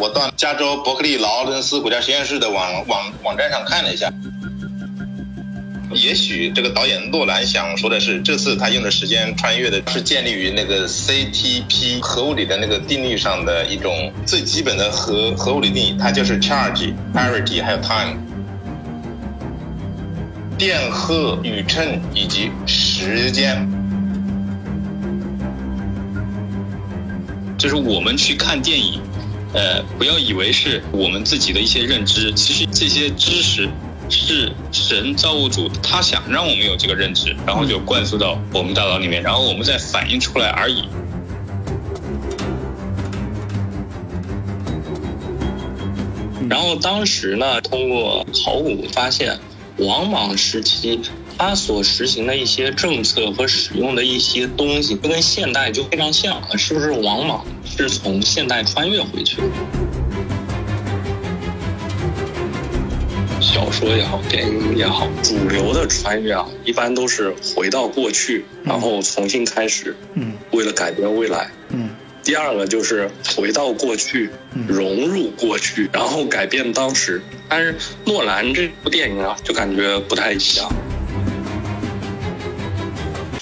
我到加州伯克利劳伦斯国家实验室的网网网站上看了一下。也许这个导演诺兰想说的是，这次他用的时间穿越的是建立于那个 CTP 核物理的那个定律上的一种最基本的核核物理定义，它就是 charge、parity 还有 time，电荷、宇称以及时间。就是我们去看电影，呃，不要以为是我们自己的一些认知，其实这些知识。是神造物主，他想让我们有这个认知，然后就灌输到我们大脑里面，然后我们再反映出来而已。然后当时呢，通过考古发现，王莽时期他所实行的一些政策和使用的一些东西，就跟现代就非常像，是不是往往是从现代穿越回去的？小说也好，电影也好，主流的穿越啊，一般都是回到过去，然后重新开始。嗯，为了改变未来。嗯，第二个就是回到过去，融入过去，然后改变当时。但是诺兰这部电影啊，就感觉不太一样。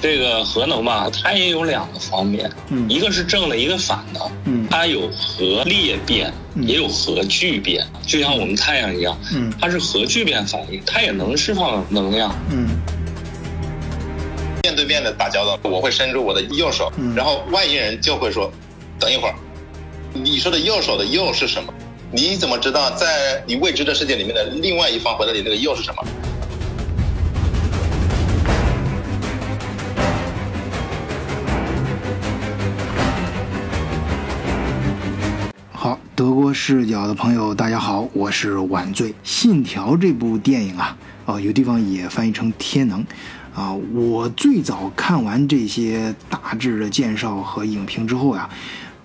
这个核能吧，它也有两个方面，一个是正的，一个反的。嗯，它有核裂变，也有核聚变，就像我们太阳一样。嗯，它是核聚变反应，它也能释放能量。嗯，面对面的打交道，我会伸出我的右手，然后外星人就会说：“等一会儿，你说的右手的右是什么？你怎么知道在你未知的世界里面的另外一方回答你那个右是什么？”德国视角的朋友，大家好，我是晚醉。《信条》这部电影啊，哦，有地方也翻译成《天能》，啊，我最早看完这些大致的介绍和影评之后呀，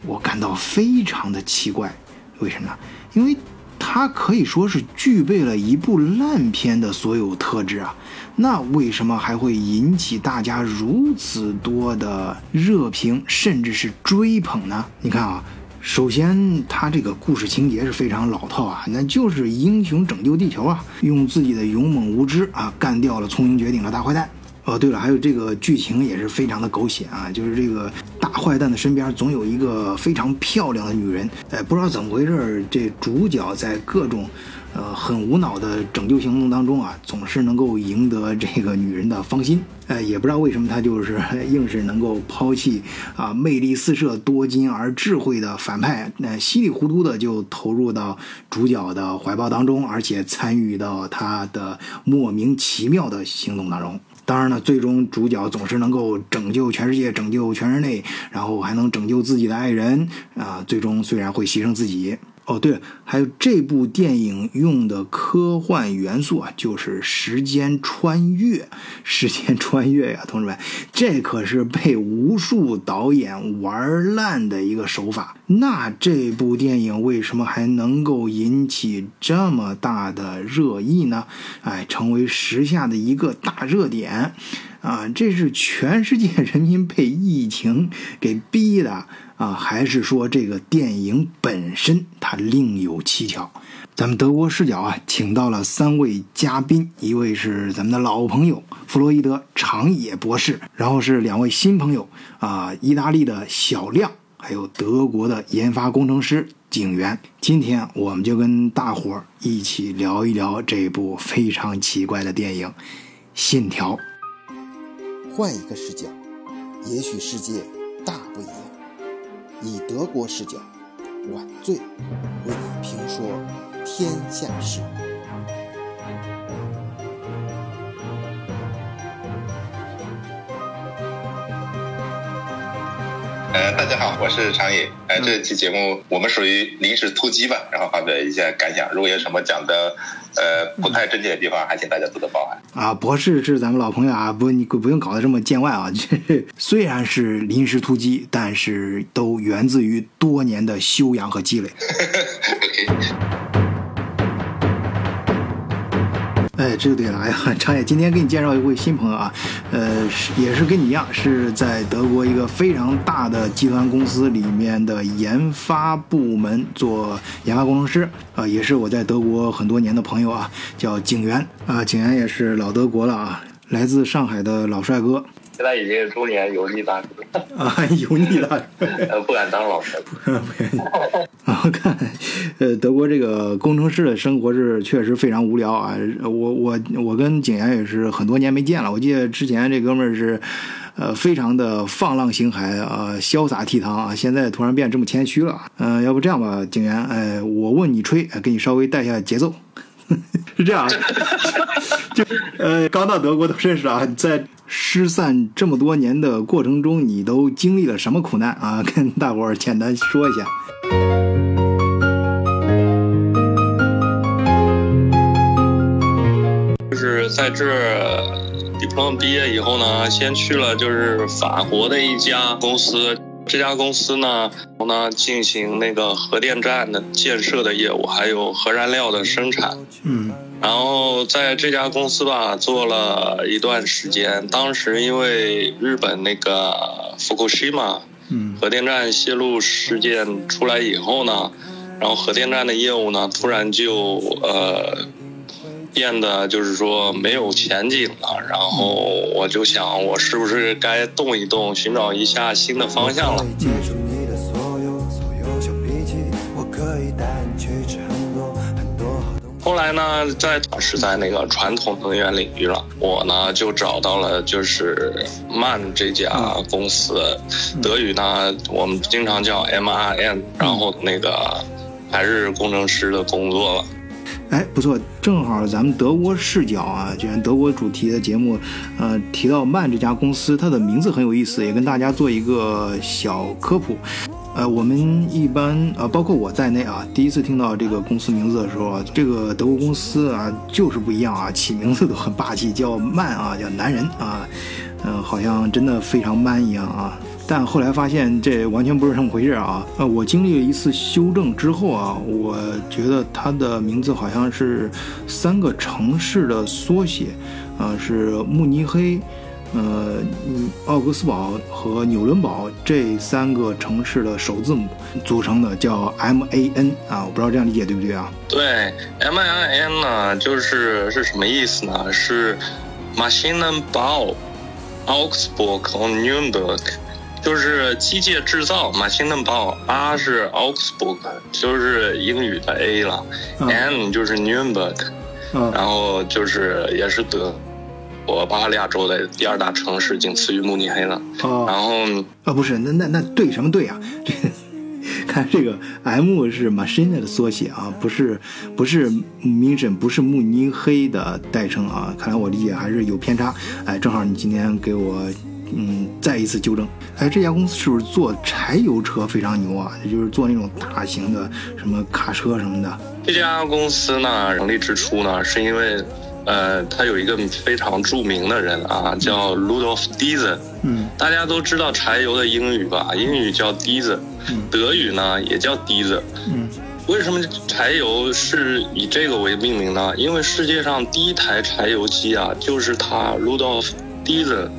我感到非常的奇怪，为什么呢？因为它可以说是具备了一部烂片的所有特质啊，那为什么还会引起大家如此多的热评，甚至是追捧呢？你看啊。首先，他这个故事情节是非常老套啊，那就是英雄拯救地球啊，用自己的勇猛无知啊，干掉了聪明绝顶的大坏蛋。哦，对了，还有这个剧情也是非常的狗血啊，就是这个大坏蛋的身边总有一个非常漂亮的女人。哎，不知道怎么回事，这主角在各种。呃，很无脑的拯救行动当中啊，总是能够赢得这个女人的芳心。呃，也不知道为什么他就是硬是能够抛弃啊，魅力四射、多金而智慧的反派，那稀里糊涂的就投入到主角的怀抱当中，而且参与到他的莫名其妙的行动当中。当然了，最终主角总是能够拯救全世界、拯救全人类，然后还能拯救自己的爱人啊。最终虽然会牺牲自己。哦，对，还有这部电影用的科幻元素啊，就是时间穿越。时间穿越呀，同志们，这可是被无数导演玩烂的一个手法。那这部电影为什么还能够引起这么大的热议呢？哎，成为时下的一个大热点啊！这是全世界人民被疫情给逼的。啊，还是说这个电影本身它另有蹊跷？咱们德国视角啊，请到了三位嘉宾，一位是咱们的老朋友弗洛伊德长野博士，然后是两位新朋友啊，意大利的小亮，还有德国的研发工程师景元。今天我们就跟大伙儿一起聊一聊这部非常奇怪的电影《信条》。换一个视角，也许世界大不一样。以德国视角，晚醉为你评说天下事。呃，大家好，我是常野。呃，这期节目我们属于临时突击吧，然后发表一下感想。如果有什么讲的。呃，不太正确的地方，还请大家多多包涵啊！博士是咱们老朋友啊，不，你不用搞得这么见外啊。虽然是临时突击，但是都源自于多年的修养和积累。哎，这就对了。哎呀，张野，今天给你介绍一位新朋友啊，呃，是也是跟你一样，是在德国一个非常大的集团公司里面的研发部门做研发工程师啊，也是我在德国很多年的朋友啊，叫景元啊，景元也是老德国了啊，来自上海的老帅哥。现在已经中年油腻大叔啊，油腻大叔，呃，不敢当老师。啊，看，呃，德国这个工程师的生活是确实非常无聊啊。我我我跟景言也是很多年没见了。我记得之前这哥们儿是，呃，非常的放浪形骸啊，潇洒倜傥啊。现在突然变这么谦虚了。嗯，要不这样吧，景言，哎，我问你吹，给你稍微带一下节奏。是这样，就呃，刚到德国都认识啊，在失散这么多年的过程中，你都经历了什么苦难啊？跟大伙儿简单说一下。就是在这 diploma 毕业以后呢，先去了就是法国的一家公司。这家公司呢，然后呢进行那个核电站的建设的业务，还有核燃料的生产。嗯，然后在这家公司吧做了一段时间。当时因为日本那个福库西玛核电站泄露事件出来以后呢，然后核电站的业务呢突然就呃。变得就是说没有前景了，然后我就想，我是不是该动一动，寻找一下新的方向了？后来呢，在是在那个传统能源领域了，我呢就找到了就是曼这家公司，德语呢我们经常叫 M R N，然后那个还是工程师的工作了。哎，不错，正好咱们德国视角啊，既然德国主题的节目，呃，提到曼这家公司，它的名字很有意思，也跟大家做一个小科普。呃，我们一般呃，包括我在内啊，第一次听到这个公司名字的时候啊，这个德国公司啊，就是不一样啊，起名字都很霸气，叫曼啊，叫男人啊，嗯，好像真的非常 man 一样啊。但后来发现这完全不是这么回事啊！呃，我经历了一次修正之后啊，我觉得它的名字好像是三个城市的缩写，啊，是慕尼黑、呃、奥格斯堡和纽伦堡这三个城市的首字母组成的，叫 M A N 啊，我不知道这样理解对不对啊？对，M A N 呢，就是是什么意思呢？是 Maschinenbau Augsburg und Nürnberg。就是机械制造，马新嫩堡，R 是 Augsburg，就是英语的 A 了，M 就是 Nuremberg，然后就是也是德我巴伐利亚州的第二大城市，仅次于慕尼黑了。然后啊，不是，那那那对什么对啊？看这个 M 是 Machine 的缩写啊，不是不是 Mission，不是慕尼黑的代称啊。看来我理解还是有偏差。哎，正好你今天给我。嗯，再一次纠正。哎，这家公司是不是做柴油车非常牛啊？也就是做那种大型的什么卡车什么的。这家公司呢，成立之初呢，是因为，呃，他有一个非常著名的人啊，叫 Rudolf Diesel。嗯。大家都知道柴油的英语吧？英语叫 Diesel，德语呢也叫 Diesel。嗯。为什么柴油是以这个为命名呢？因为世界上第一台柴油机啊，就是他 Rudolf Diesel。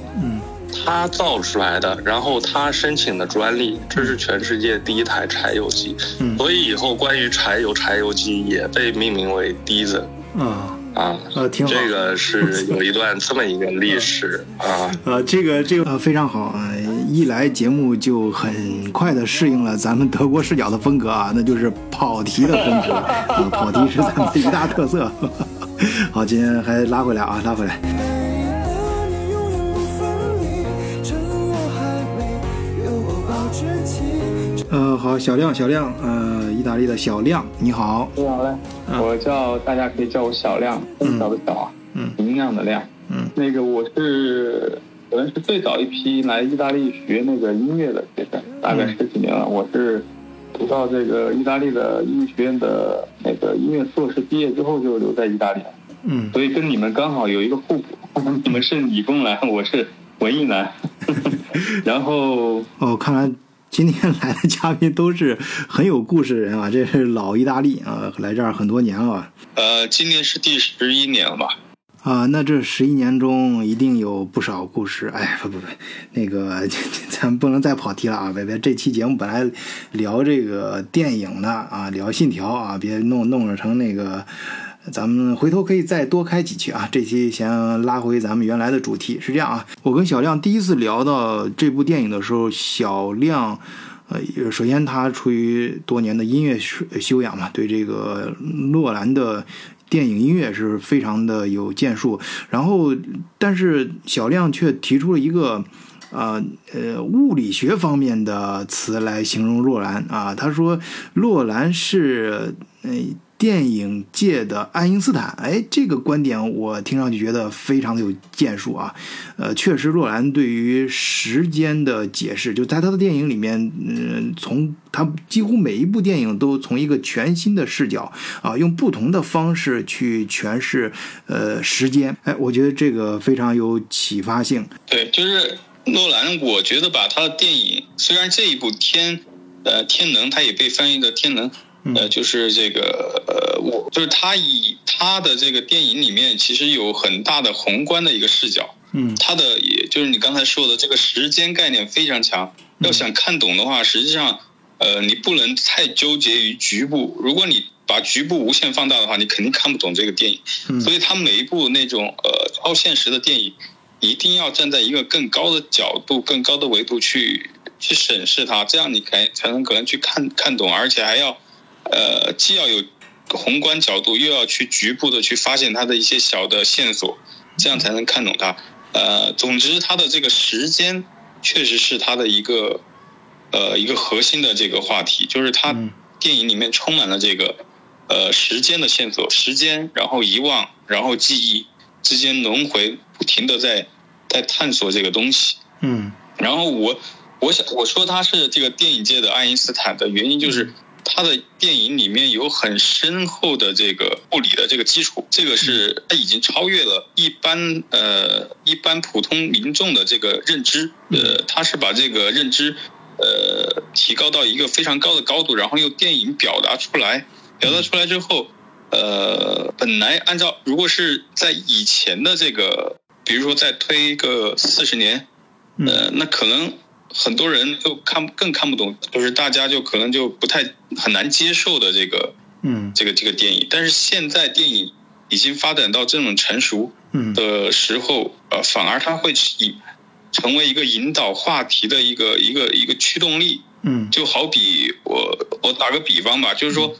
嗯。他造出来的，然后他申请的专利，这是全世界第一台柴油机，所以以后关于柴油柴油机也被命名为 Diesel。啊啊啊，挺好。这个是有一段这么一个历史 啊。呃，这个这个非常好啊，一来节目就很快的适应了咱们德国视角的风格啊，那就是跑题的风格啊，跑题是咱们的一大特色。好，今天还拉回来啊，拉回来。呃，好，小亮，小亮，呃，意大利的小亮，你好，你好嘞，我叫大家可以叫我小亮，更小的小啊，嗯，明亮的亮，嗯，那个我是可能是最早一批来意大利学那个音乐的学生，大概十几年了，我是读到这个意大利的音乐学院的那个音乐硕士毕业之后就留在意大利了，嗯，所以跟你们刚好有一个互补，你们是理工男，我是文艺男，然后哦，看来。今天来的嘉宾都是很有故事的人啊，这是老意大利啊，来这儿很多年了。呃，今年是第十一年了吧？啊，那这十一年中一定有不少故事。哎，不不不，那个 咱不能再跑题了啊！别别，这期节目本来聊这个电影的啊，聊《信条》啊，别弄弄成那个。咱们回头可以再多开几期啊！这期先拉回咱们原来的主题，是这样啊。我跟小亮第一次聊到这部电影的时候，小亮，呃，首先他出于多年的音乐修养嘛，对这个诺兰的电影音乐是非常的有建树。然后，但是小亮却提出了一个，呃呃，物理学方面的词来形容洛兰啊。他说，洛兰是，呃。电影界的爱因斯坦，哎，这个观点我听上去觉得非常的有建树啊。呃，确实，若兰对于时间的解释，就在他的电影里面，嗯，从他几乎每一部电影都从一个全新的视角啊，用不同的方式去诠释呃时间。哎，我觉得这个非常有启发性。对，就是诺兰，我觉得把他的电影，虽然这一部天，呃，天能，他也被翻译的天能。呃，就是这个，呃，我就是他以他的这个电影里面，其实有很大的宏观的一个视角。嗯，他的也就是你刚才说的这个时间概念非常强。要想看懂的话，实际上，呃，你不能太纠结于局部。如果你把局部无限放大的话，你肯定看不懂这个电影。所以，他每一部那种呃超现实的电影，一定要站在一个更高的角度、更高的维度去去审视它，这样你才才能可能去看看懂，而且还要。呃，既要有宏观角度，又要去局部的去发现它的一些小的线索，这样才能看懂它。呃，总之，它的这个时间确实是它的一个呃一个核心的这个话题，就是它电影里面充满了这个呃时间的线索，时间，然后遗忘，然后记忆之间轮回，不停的在在探索这个东西。嗯，然后我我想我说他是这个电影界的爱因斯坦的原因就是。他的电影里面有很深厚的这个物理的这个基础，这个是他已经超越了一般呃一般普通民众的这个认知，呃，他是把这个认知呃提高到一个非常高的高度，然后用电影表达出来，表达出来之后，呃，本来按照如果是在以前的这个，比如说再推个四十年，呃，那可能。很多人就看更看不懂，就是大家就可能就不太很难接受的这个，嗯，这个这个电影。但是现在电影已经发展到这种成熟的时候，呃，反而它会以成为一个引导话题的一个一个一个驱动力。嗯，就好比我我打个比方吧，就是说。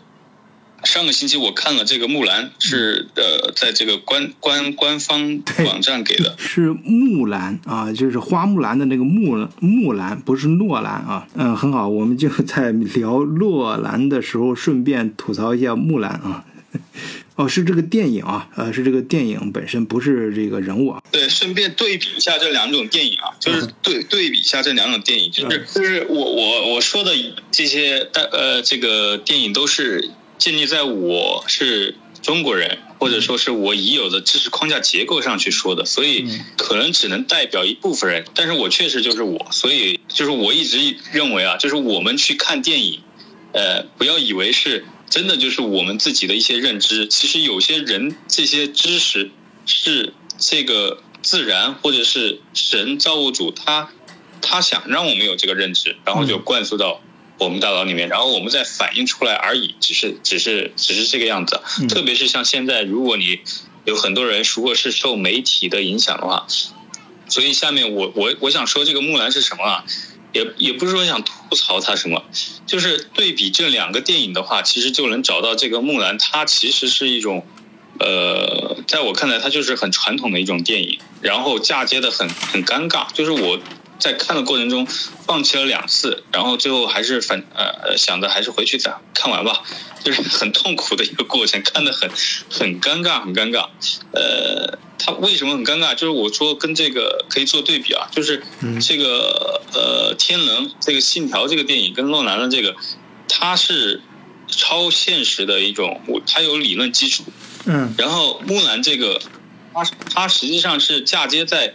上个星期我看了这个木兰，是呃，在这个官官官方网站给的，是木兰啊，就是花木兰的那个木木兰，不是诺兰啊。嗯，很好，我们就在聊诺兰的时候，顺便吐槽一下木兰啊。哦，是这个电影啊，呃，是这个电影本身，不是这个人物啊。对，顺便对比一下这两种电影啊，就是对对比一下这两种电影，就是就是我我我说的这些，呃，这个电影都是。建立在我是中国人，或者说是我已有的知识框架结构上去说的，所以可能只能代表一部分人。但是我确实就是我，所以就是我一直认为啊，就是我们去看电影，呃，不要以为是真的就是我们自己的一些认知，其实有些人这些知识是这个自然或者是神造物主他他想让我们有这个认知，然后就灌输到。我们大脑里面，然后我们再反映出来而已，只是只是只是这个样子。特别是像现在，如果你有很多人如果是受媒体的影响的话，所以下面我我我想说这个木兰是什么啊？也也不是说想吐槽它什么，就是对比这两个电影的话，其实就能找到这个木兰，它其实是一种，呃，在我看来，它就是很传统的一种电影，然后嫁接的很很尴尬，就是我。在看的过程中，放弃了两次，然后最后还是反呃想着还是回去再看完吧，就是 很痛苦的一个过程，看得很很尴尬，很尴尬。呃，他为什么很尴尬？就是我说跟这个可以做对比啊，就是这个呃《天能》这个《信条》这个电影跟诺兰的这个，它是超现实的一种，它有理论基础。嗯。然后木兰这个，它它实际上是嫁接在。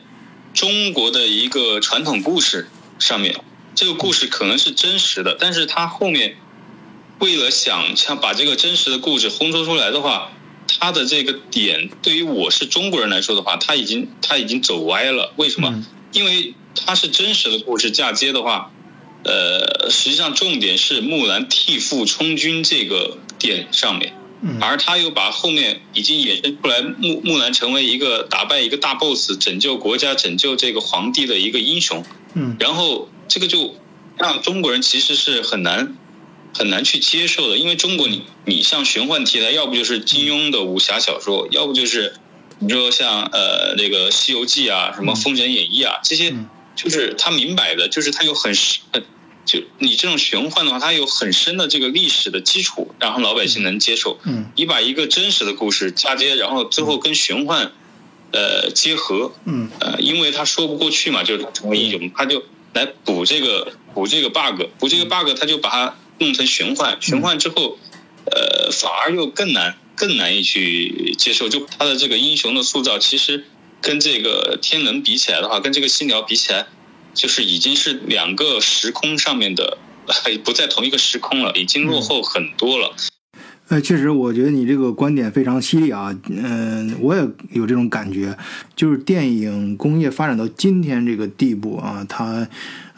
中国的一个传统故事上面，这个故事可能是真实的，但是他后面为了想想把这个真实的故事烘托出来的话，他的这个点对于我是中国人来说的话，他已经他已经走歪了。为什么？因为他是真实的故事嫁接的话，呃，实际上重点是木兰替父充军这个点上面，而他又把后面已经衍生出来木木兰成为一个打败一个大 boss，拯救国家、拯救这个皇帝的一个英雄。嗯，然后这个就让中国人其实是很难。很难去接受的，因为中国你你像玄幻题材，要不就是金庸的武侠小说，要不就是你说像呃那个《西游记》啊，什么《封神演义》啊，这些就是他明摆的，就是他有很深，就你这种玄幻的话，它有很深的这个历史的基础，然后老百姓能接受。嗯，你把一个真实的故事嫁接，然后最后跟玄幻呃结合，嗯，呃，因为他说不过去嘛，就是他成为英雄，他就来补这个补这个 bug，补这个 bug，他就把它。弄成玄幻，玄幻之后，呃，反而又更难，更难以去接受。就他的这个英雄的塑造，其实跟这个天能比起来的话，跟这个新辽比起来，就是已经是两个时空上面的，不在同一个时空了，已经落后很多了。呃，确实，我觉得你这个观点非常犀利啊。嗯，我也有这种感觉，就是电影工业发展到今天这个地步啊，它。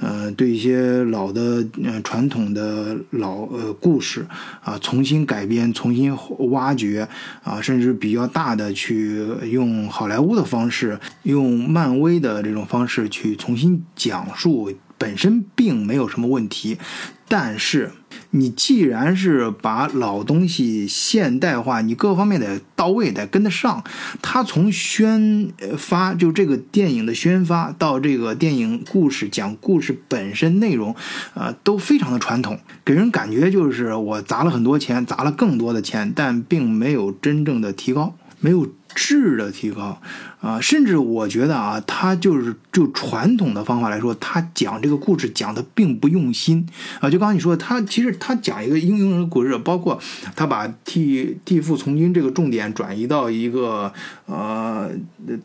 呃，对一些老的、呃传统的老呃故事啊，重新改编、重新挖掘啊，甚至比较大的去用好莱坞的方式、用漫威的这种方式去重新讲述，本身并没有什么问题，但是。你既然是把老东西现代化，你各方面得到位，得跟得上。他从宣发，就这个电影的宣发，到这个电影故事讲故事本身内容，啊，都非常的传统，给人感觉就是我砸了很多钱，砸了更多的钱，但并没有真正的提高，没有。质的提高，啊，甚至我觉得啊，他就是就传统的方法来说，他讲这个故事讲的并不用心啊。就刚刚你说，他其实他讲一个英雄人故事，包括他把替替父从军这个重点转移到一个呃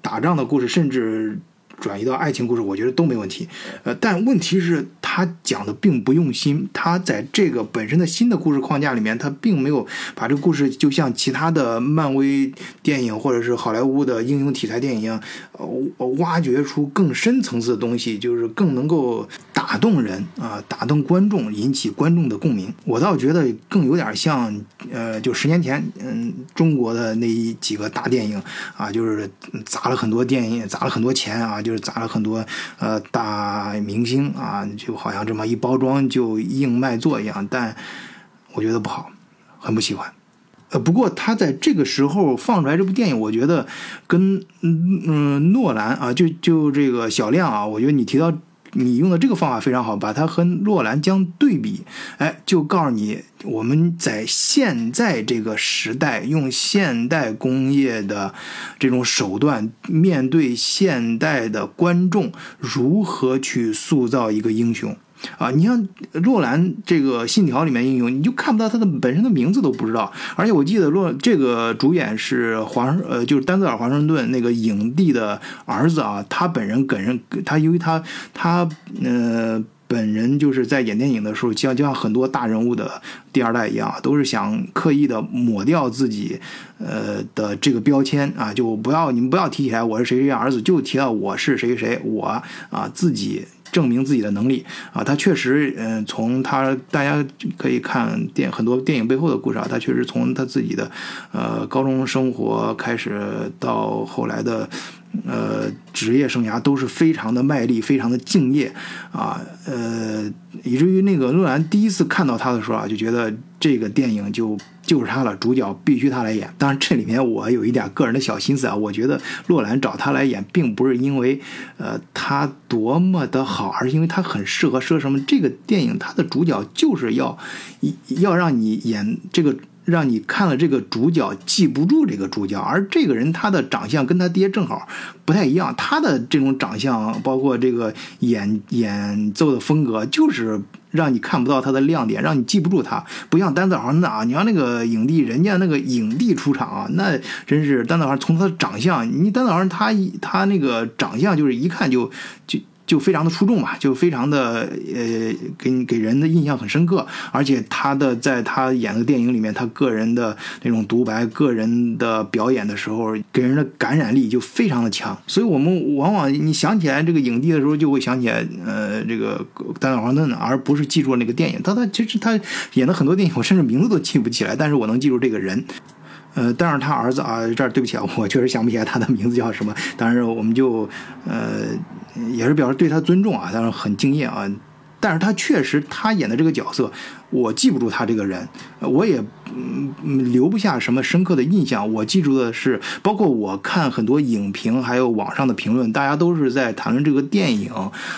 打仗的故事，甚至。转移到爱情故事，我觉得都没问题。呃，但问题是，他讲的并不用心。他在这个本身的新的故事框架里面，他并没有把这个故事就像其他的漫威电影或者是好莱坞的英雄题材电影一样，呃，挖掘出更深层次的东西，就是更能够打动人啊，打动观众，引起观众的共鸣。我倒觉得更有点像，呃，就十年前，嗯，中国的那几个大电影啊，就是砸了很多电影，砸了很多钱啊。就是砸了很多呃大明星啊，就好像这么一包装就硬卖座一样，但我觉得不好，很不喜欢。呃，不过他在这个时候放出来这部电影，我觉得跟嗯嗯诺兰啊，就就这个小亮啊，我觉得你提到。你用的这个方法非常好，把它和洛兰将对比，哎，就告诉你我们在现在这个时代用现代工业的这种手段，面对现代的观众，如何去塑造一个英雄。啊，你像洛兰这个《信条》里面英雄，你就看不到他的本身的名字都不知道。而且我记得洛这个主演是华呃，就是丹泽尔华盛顿那个影帝的儿子啊。他本人给人他，由于他他呃本人就是在演电影的时候，像就像很多大人物的第二代一样，都是想刻意的抹掉自己呃的这个标签啊，就不要你们不要提起来我是谁谁儿子，就提到我是谁谁我啊自己。证明自己的能力啊，他确实，嗯，从他大家可以看电很多电影背后的故事啊，他确实从他自己的，呃，高中生活开始到后来的。呃，职业生涯都是非常的卖力，非常的敬业啊，呃，以至于那个诺兰第一次看到他的时候啊，就觉得这个电影就就是他了，主角必须他来演。当然，这里面我有一点个人的小心思啊，我觉得诺兰找他来演，并不是因为呃他多么的好，而是因为他很适合说什么。这个电影它的主角就是要要让你演这个。让你看了这个主角记不住这个主角，而这个人他的长相跟他爹正好不太一样，他的这种长相包括这个演演奏的风格，就是让你看不到他的亮点，让你记不住他。不像丹泽豪那啊，你像那个影帝，人家那个影帝出场啊，那真是丹泽豪从他的长相，你丹泽豪他他那个长相就是一看就就。就非常的出众嘛，就非常的呃，给给人的印象很深刻，而且他的在他演的电影里面，他个人的那种独白、个人的表演的时候，给人的感染力就非常的强。所以我们往往你想起来这个影帝的时候，就会想起来呃这个丹尼尔·华顿，而不是记住那个电影。他他其实他演的很多电影，我甚至名字都记不起来，但是我能记住这个人。呃，但是他儿子啊，这儿对不起啊，我确实想不起来他的名字叫什么。当然，我们就呃，也是表示对他尊重啊，但是很敬业啊。但是他确实，他演的这个角色，我记不住他这个人，我也嗯留不下什么深刻的印象。我记住的是，包括我看很多影评，还有网上的评论，大家都是在谈论这个电影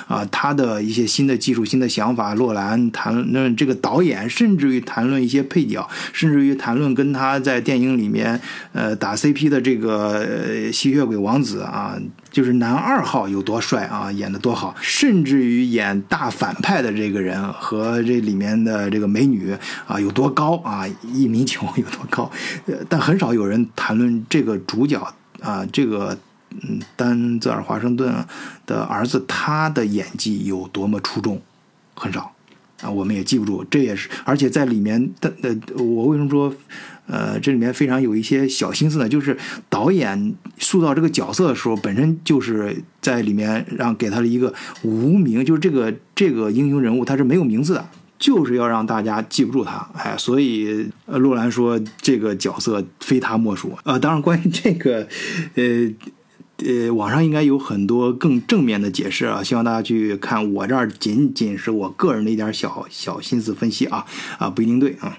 啊，他的一些新的技术、新的想法。洛兰谈论这个导演，甚至于谈论一些配角，甚至于谈论跟他在电影里面呃打 CP 的这个吸血鬼王子啊。就是男二号有多帅啊，演的多好，甚至于演大反派的这个人和这里面的这个美女啊有多高啊，一米九有多高，呃但很少有人谈论这个主角啊，这个嗯丹泽尔华盛顿的儿子他的演技有多么出众，很少啊，我们也记不住，这也是，而且在里面的呃，我为什么说？呃，这里面非常有一些小心思呢，就是导演塑造这个角色的时候，本身就是在里面让给他了一个无名，就是这个这个英雄人物他是没有名字的，就是要让大家记不住他。哎，所以呃洛兰说这个角色非他莫属。呃，当然关于这个，呃呃，网上应该有很多更正面的解释啊，希望大家去看。我这儿仅仅是我个人的一点小小心思分析啊啊，不一定对啊。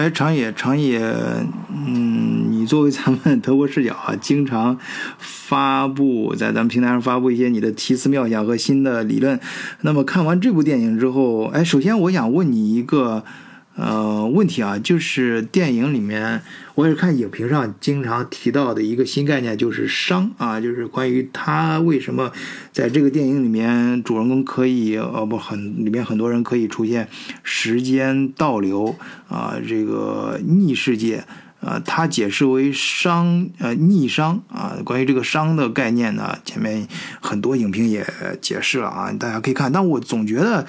哎，长野，长野，嗯，你作为咱们德国视角啊，经常发布在咱们平台上发布一些你的奇思妙想和新的理论。那么看完这部电影之后，哎，首先我想问你一个。呃，问题啊，就是电影里面，我也是看影评上经常提到的一个新概念，就是熵啊，就是关于他为什么在这个电影里面，主人公可以呃不很里面很多人可以出现时间倒流啊，这个逆世界啊，他解释为熵呃逆熵啊，关于这个熵的概念呢，前面很多影评也解释了啊，大家可以看，但我总觉得。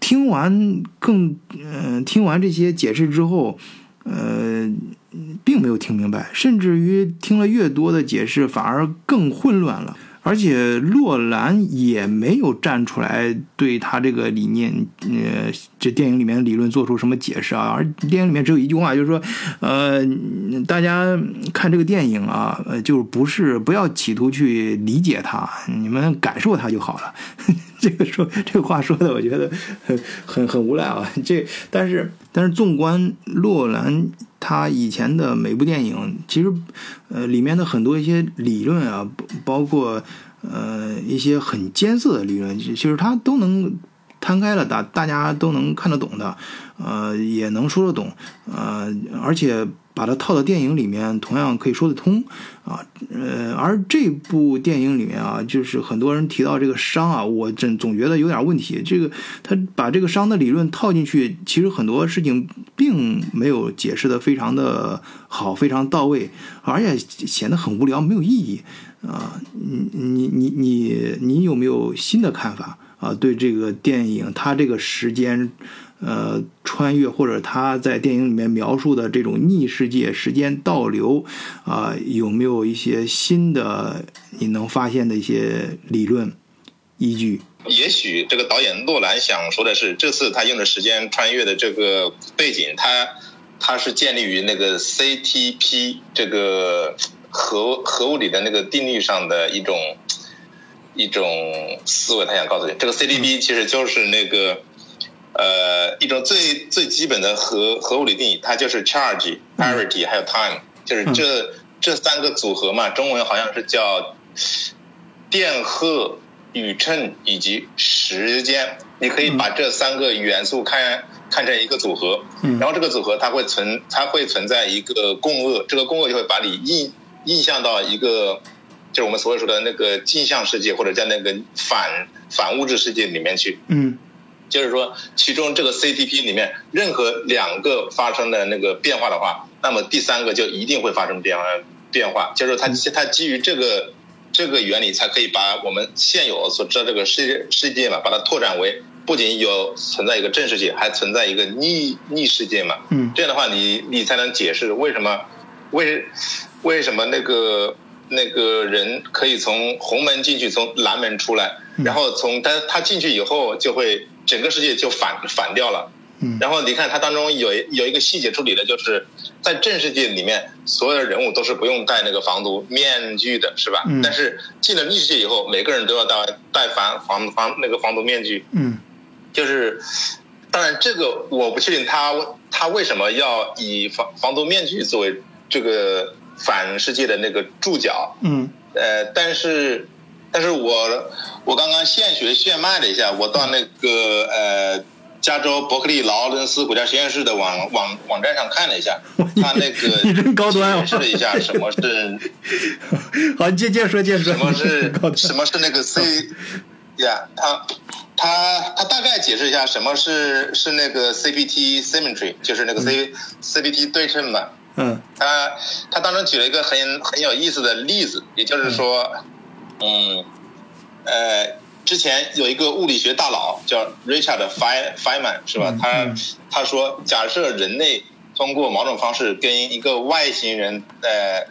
听完更，嗯，听完这些解释之后，呃，并没有听明白，甚至于听了越多的解释，反而更混乱了。而且洛兰也没有站出来对他这个理念，呃，这电影里面的理论做出什么解释啊？而电影里面只有一句话，就是说，呃，大家看这个电影啊，呃，就是不是不要企图去理解它，你们感受它就好了。这个说这个话说的，我觉得很很很无赖啊。这但是但是纵观洛兰他以前的每部电影，其实呃里面的很多一些理论啊，包括呃一些很艰涩的理论，其实他都能摊开了，大大家都能看得懂的，呃也能说得懂，呃而且。把它套到电影里面，同样可以说得通啊。呃，而这部电影里面啊，就是很多人提到这个熵啊，我总总觉得有点问题。这个他把这个熵的理论套进去，其实很多事情并没有解释的非常的好，非常到位，而且显得很无聊，没有意义啊。你你你你你有没有新的看法啊？对这个电影，它这个时间。呃，穿越或者他在电影里面描述的这种逆世界时间倒流，啊，有没有一些新的你能发现的一些理论依据？也许这个导演诺兰想说的是，这次他用的时间穿越的这个背景，他他是建立于那个 CTP 这个核核物理的那个定律上的一种一种思维。他想告诉你，这个 CTP 其实就是那个。呃，一种最最基本的核核物理定义，它就是 charge、parity 还有 time，就是这这三个组合嘛。中文好像是叫电荷、宇称以及时间。你可以把这三个元素看看成一个组合，然后这个组合它会存它会存在一个共轭，这个共轭就会把你印印象到一个就是我们所谓说的那个镜像世界或者叫那个反反物质世界里面去。嗯。就是说，其中这个 CTP 里面任何两个发生的那个变化的话，那么第三个就一定会发生变化变化。就是它它基于这个这个原理才可以把我们现有所知道这个世界世界嘛，把它拓展为不仅有存在一个正世界，还存在一个逆逆世界嘛。嗯，这样的话，你你才能解释为什么为为什么那个那个人可以从红门进去，从蓝门出来，然后从他他进去以后，就会整个世界就反反掉了。嗯，然后你看它当中有有一个细节处理的，就是在正世界里面，所有的人物都是不用戴那个防毒面具的，是吧？嗯。但是进了逆世界以后，每个人都要戴戴防防防那个防毒面具。嗯。就是，当然这个我不确定他他为什么要以防防毒面具作为这个反世界的那个注脚。嗯。呃，但是，但是我我刚刚现学现卖了一下，我到那个呃。加州伯克利劳伦斯国家实验室的网网网站上看了一下，他那个你真高端解释了一下什么是，好，接接着说，接着说，什么是 什么是那个 C 呀？他他他大概解释一下什么是是那个 CPT symmetry，就是那个 C CPT 对称嘛。嗯。他他当中举了一个很很有意思的例子，也就是说，嗯，呃。之前有一个物理学大佬叫 Richard Feynman，是吧？他他说，假设人类通过某种方式跟一个外星人，呃，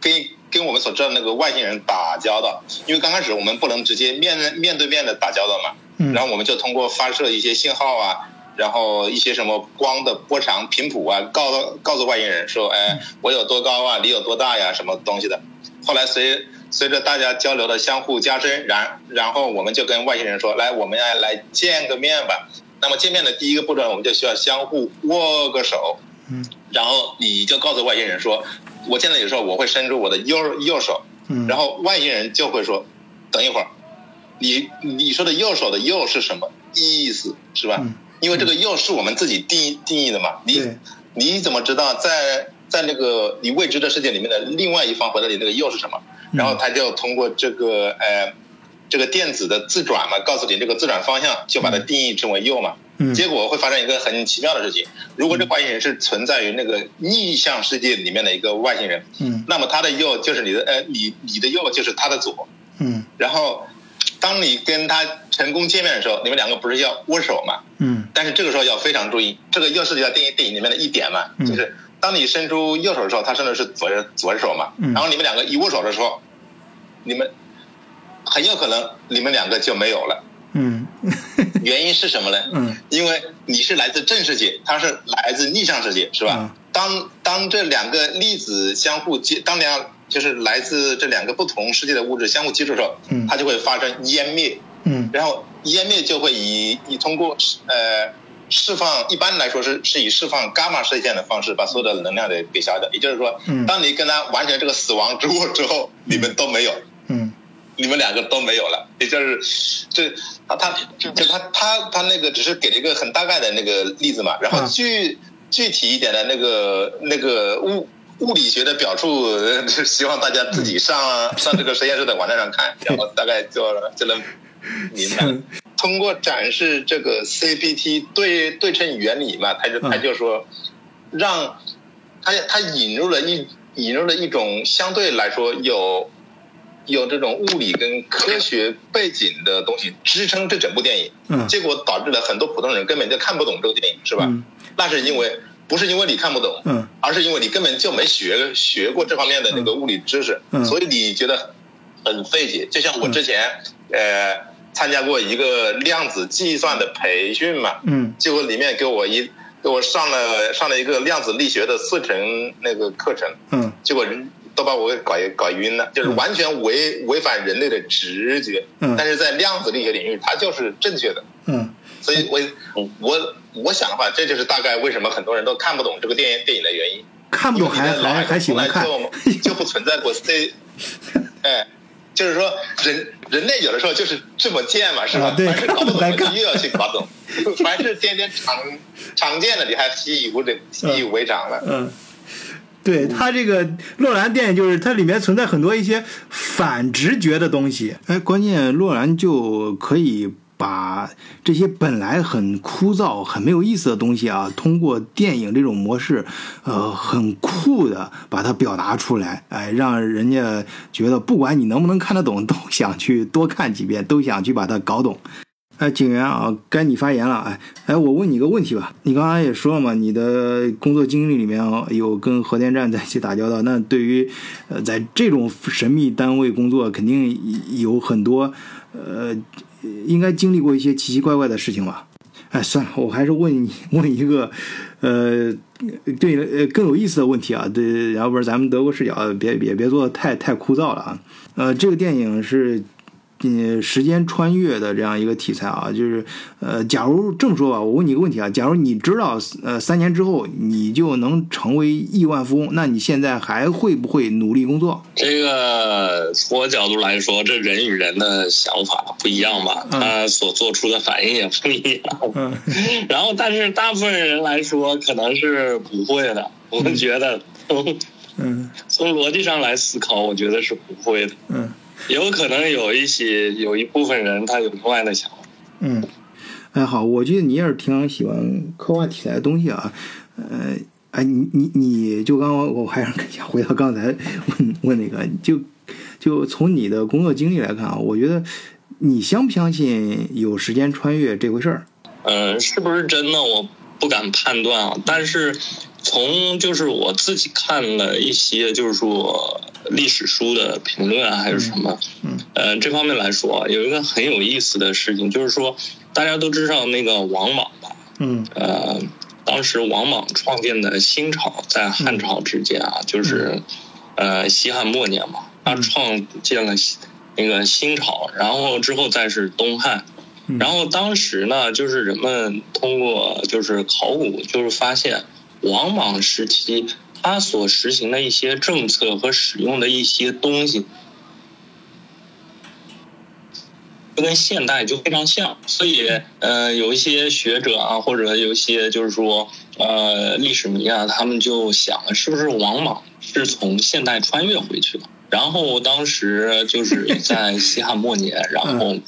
跟跟我们所知道那个外星人打交道，因为刚开始我们不能直接面面对面的打交道嘛，然后我们就通过发射一些信号啊，然后一些什么光的波长频谱啊，告告诉外星人说，哎，我有多高啊，你有多大呀，什么东西的。后来随随着大家交流的相互加深，然然后我们就跟外星人说，来，我们要来见个面吧。那么见面的第一个步骤，我们就需要相互握个手。嗯。然后你就告诉外星人说，我见到你的时候，我会伸出我的右右手。嗯。然后外星人就会说，等一会儿，你你说的右手的右是什么意思？是吧？嗯。因为这个右是我们自己定定义的嘛。你你怎么知道在在那个你未知的世界里面的另外一方回答你那个右是什么？然后他就通过这个呃，这个电子的自转嘛，告诉你这个自转方向，就把它定义成为右嘛。嗯。结果会发生一个很奇妙的事情，如果这外星人是存在于那个逆向世界里面的一个外星人，嗯。那么他的右就是你的呃，你你的右就是他的左。嗯。然后，当你跟他成功见面的时候，你们两个不是要握手嘛？嗯。但是这个时候要非常注意，这个又涉及到电影电影里面的一点嘛，就是。当你伸出右手的时候，他伸的是左左手嘛，然后你们两个一握手的时候，你们很有可能你们两个就没有了。嗯，原因是什么呢？嗯，因为你是来自正世界，他是来自逆向世界，是吧？当当这两个粒子相互接，当两就是来自这两个不同世界的物质相互接触的时候，嗯，它就会发生湮灭。嗯，然后湮灭就会以以通过呃。释放一般来说是是以释放伽马射线的方式把所有的能量给给消掉，也就是说，当你跟他完成这个死亡之握之后，你们都没有，嗯，你们两个都没有了，也就是这他他就他他他那个只是给了一个很大概的那个例子嘛，然后具具体一点的那个那个物物理学的表述，希望大家自己上 上这个实验室的网站上看，然后大概就就能明白。通过展示这个 CPT 对对称原理嘛，他就他就说，让他他引入了一引入了一种相对来说有有这种物理跟科学背景的东西支撑这整部电影，嗯，结果导致了很多普通人根本就看不懂这个电影，是吧？那是因为不是因为你看不懂，嗯，而是因为你根本就没学学过这方面的那个物理知识，嗯，所以你觉得很费解。就像我之前呃。参加过一个量子计算的培训嘛，嗯，结果里面给我一给我上了上了一个量子力学的四层那个课程，嗯，结果都把我给搞搞晕了，就是完全违违反人类的直觉，嗯，但是在量子力学领域它就是正确的，嗯，所以我我我想的话，这就是大概为什么很多人都看不懂这个电影电影的原因，看不懂还还还喜欢看，就不存在过 C，哎。就是说，人人类有的时候就是这么贱嘛，是吧？凡是搞不懂的，又要去搞懂；凡是天天常常见的，你还习以为习以为常了。嗯，对他这个洛兰电影，就是它里面存在很多一些反直觉的东西。哎，关键洛兰就可以把这些本来很枯燥、很没有意思的东西啊，通过电影这种模式，呃，很酷的把它表达出来，哎，让人家觉得不管你能不能看得懂，都想去多看几遍，都想去把它搞懂。哎，警员啊，该你发言了。哎，哎，我问你个问题吧。你刚才也说了嘛，你的工作经历里面有跟核电站在一起打交道。那对于呃，在这种神秘单位工作，肯定有很多呃，应该经历过一些奇奇怪怪的事情吧？哎，算了，我还是问问一个呃，对呃更有意思的问题啊。对，要不然咱们德国视角别别别做太太枯燥了啊。呃，这个电影是。嗯，时间穿越的这样一个题材啊，就是，呃，假如这么说吧，我问你一个问题啊，假如你知道，呃，三年之后你就能成为亿万富翁，那你现在还会不会努力工作？这个从我角度来说，这人与人的想法不一样吧，他所做出的反应也不一样。嗯，然后，但是大部分人来说，可能是不会的。我们觉得，从嗯，从逻辑上来思考，我觉得是不会的。嗯。有可能有一些有一部分人他有另外的想法。嗯，哎，好，我觉得你也是挺喜欢科幻题材的东西啊。呃，哎，你你你就刚刚我还是想回到刚才问问那个，就就从你的工作经历来看啊，我觉得你相不相信有时间穿越这回事儿？嗯，是不是真的？我不敢判断啊。但是从就是我自己看了一些，就是说。历史书的评论啊，还是什么？嗯，呃，这方面来说，有一个很有意思的事情，就是说，大家都知道那个王莽吧？嗯，呃，当时王莽创建的新朝在汉朝之间啊，就是呃西汉末年嘛，他创建了那个新朝，然后之后再是东汉，然后当时呢，就是人们通过就是考古，就是发现王莽时期。他所实行的一些政策和使用的一些东西，跟现代就非常像，所以，呃，有一些学者啊，或者有一些就是说，呃，历史迷啊，他们就想，是不是王莽是从现代穿越回去的？然后当时就是在西汉末年，然后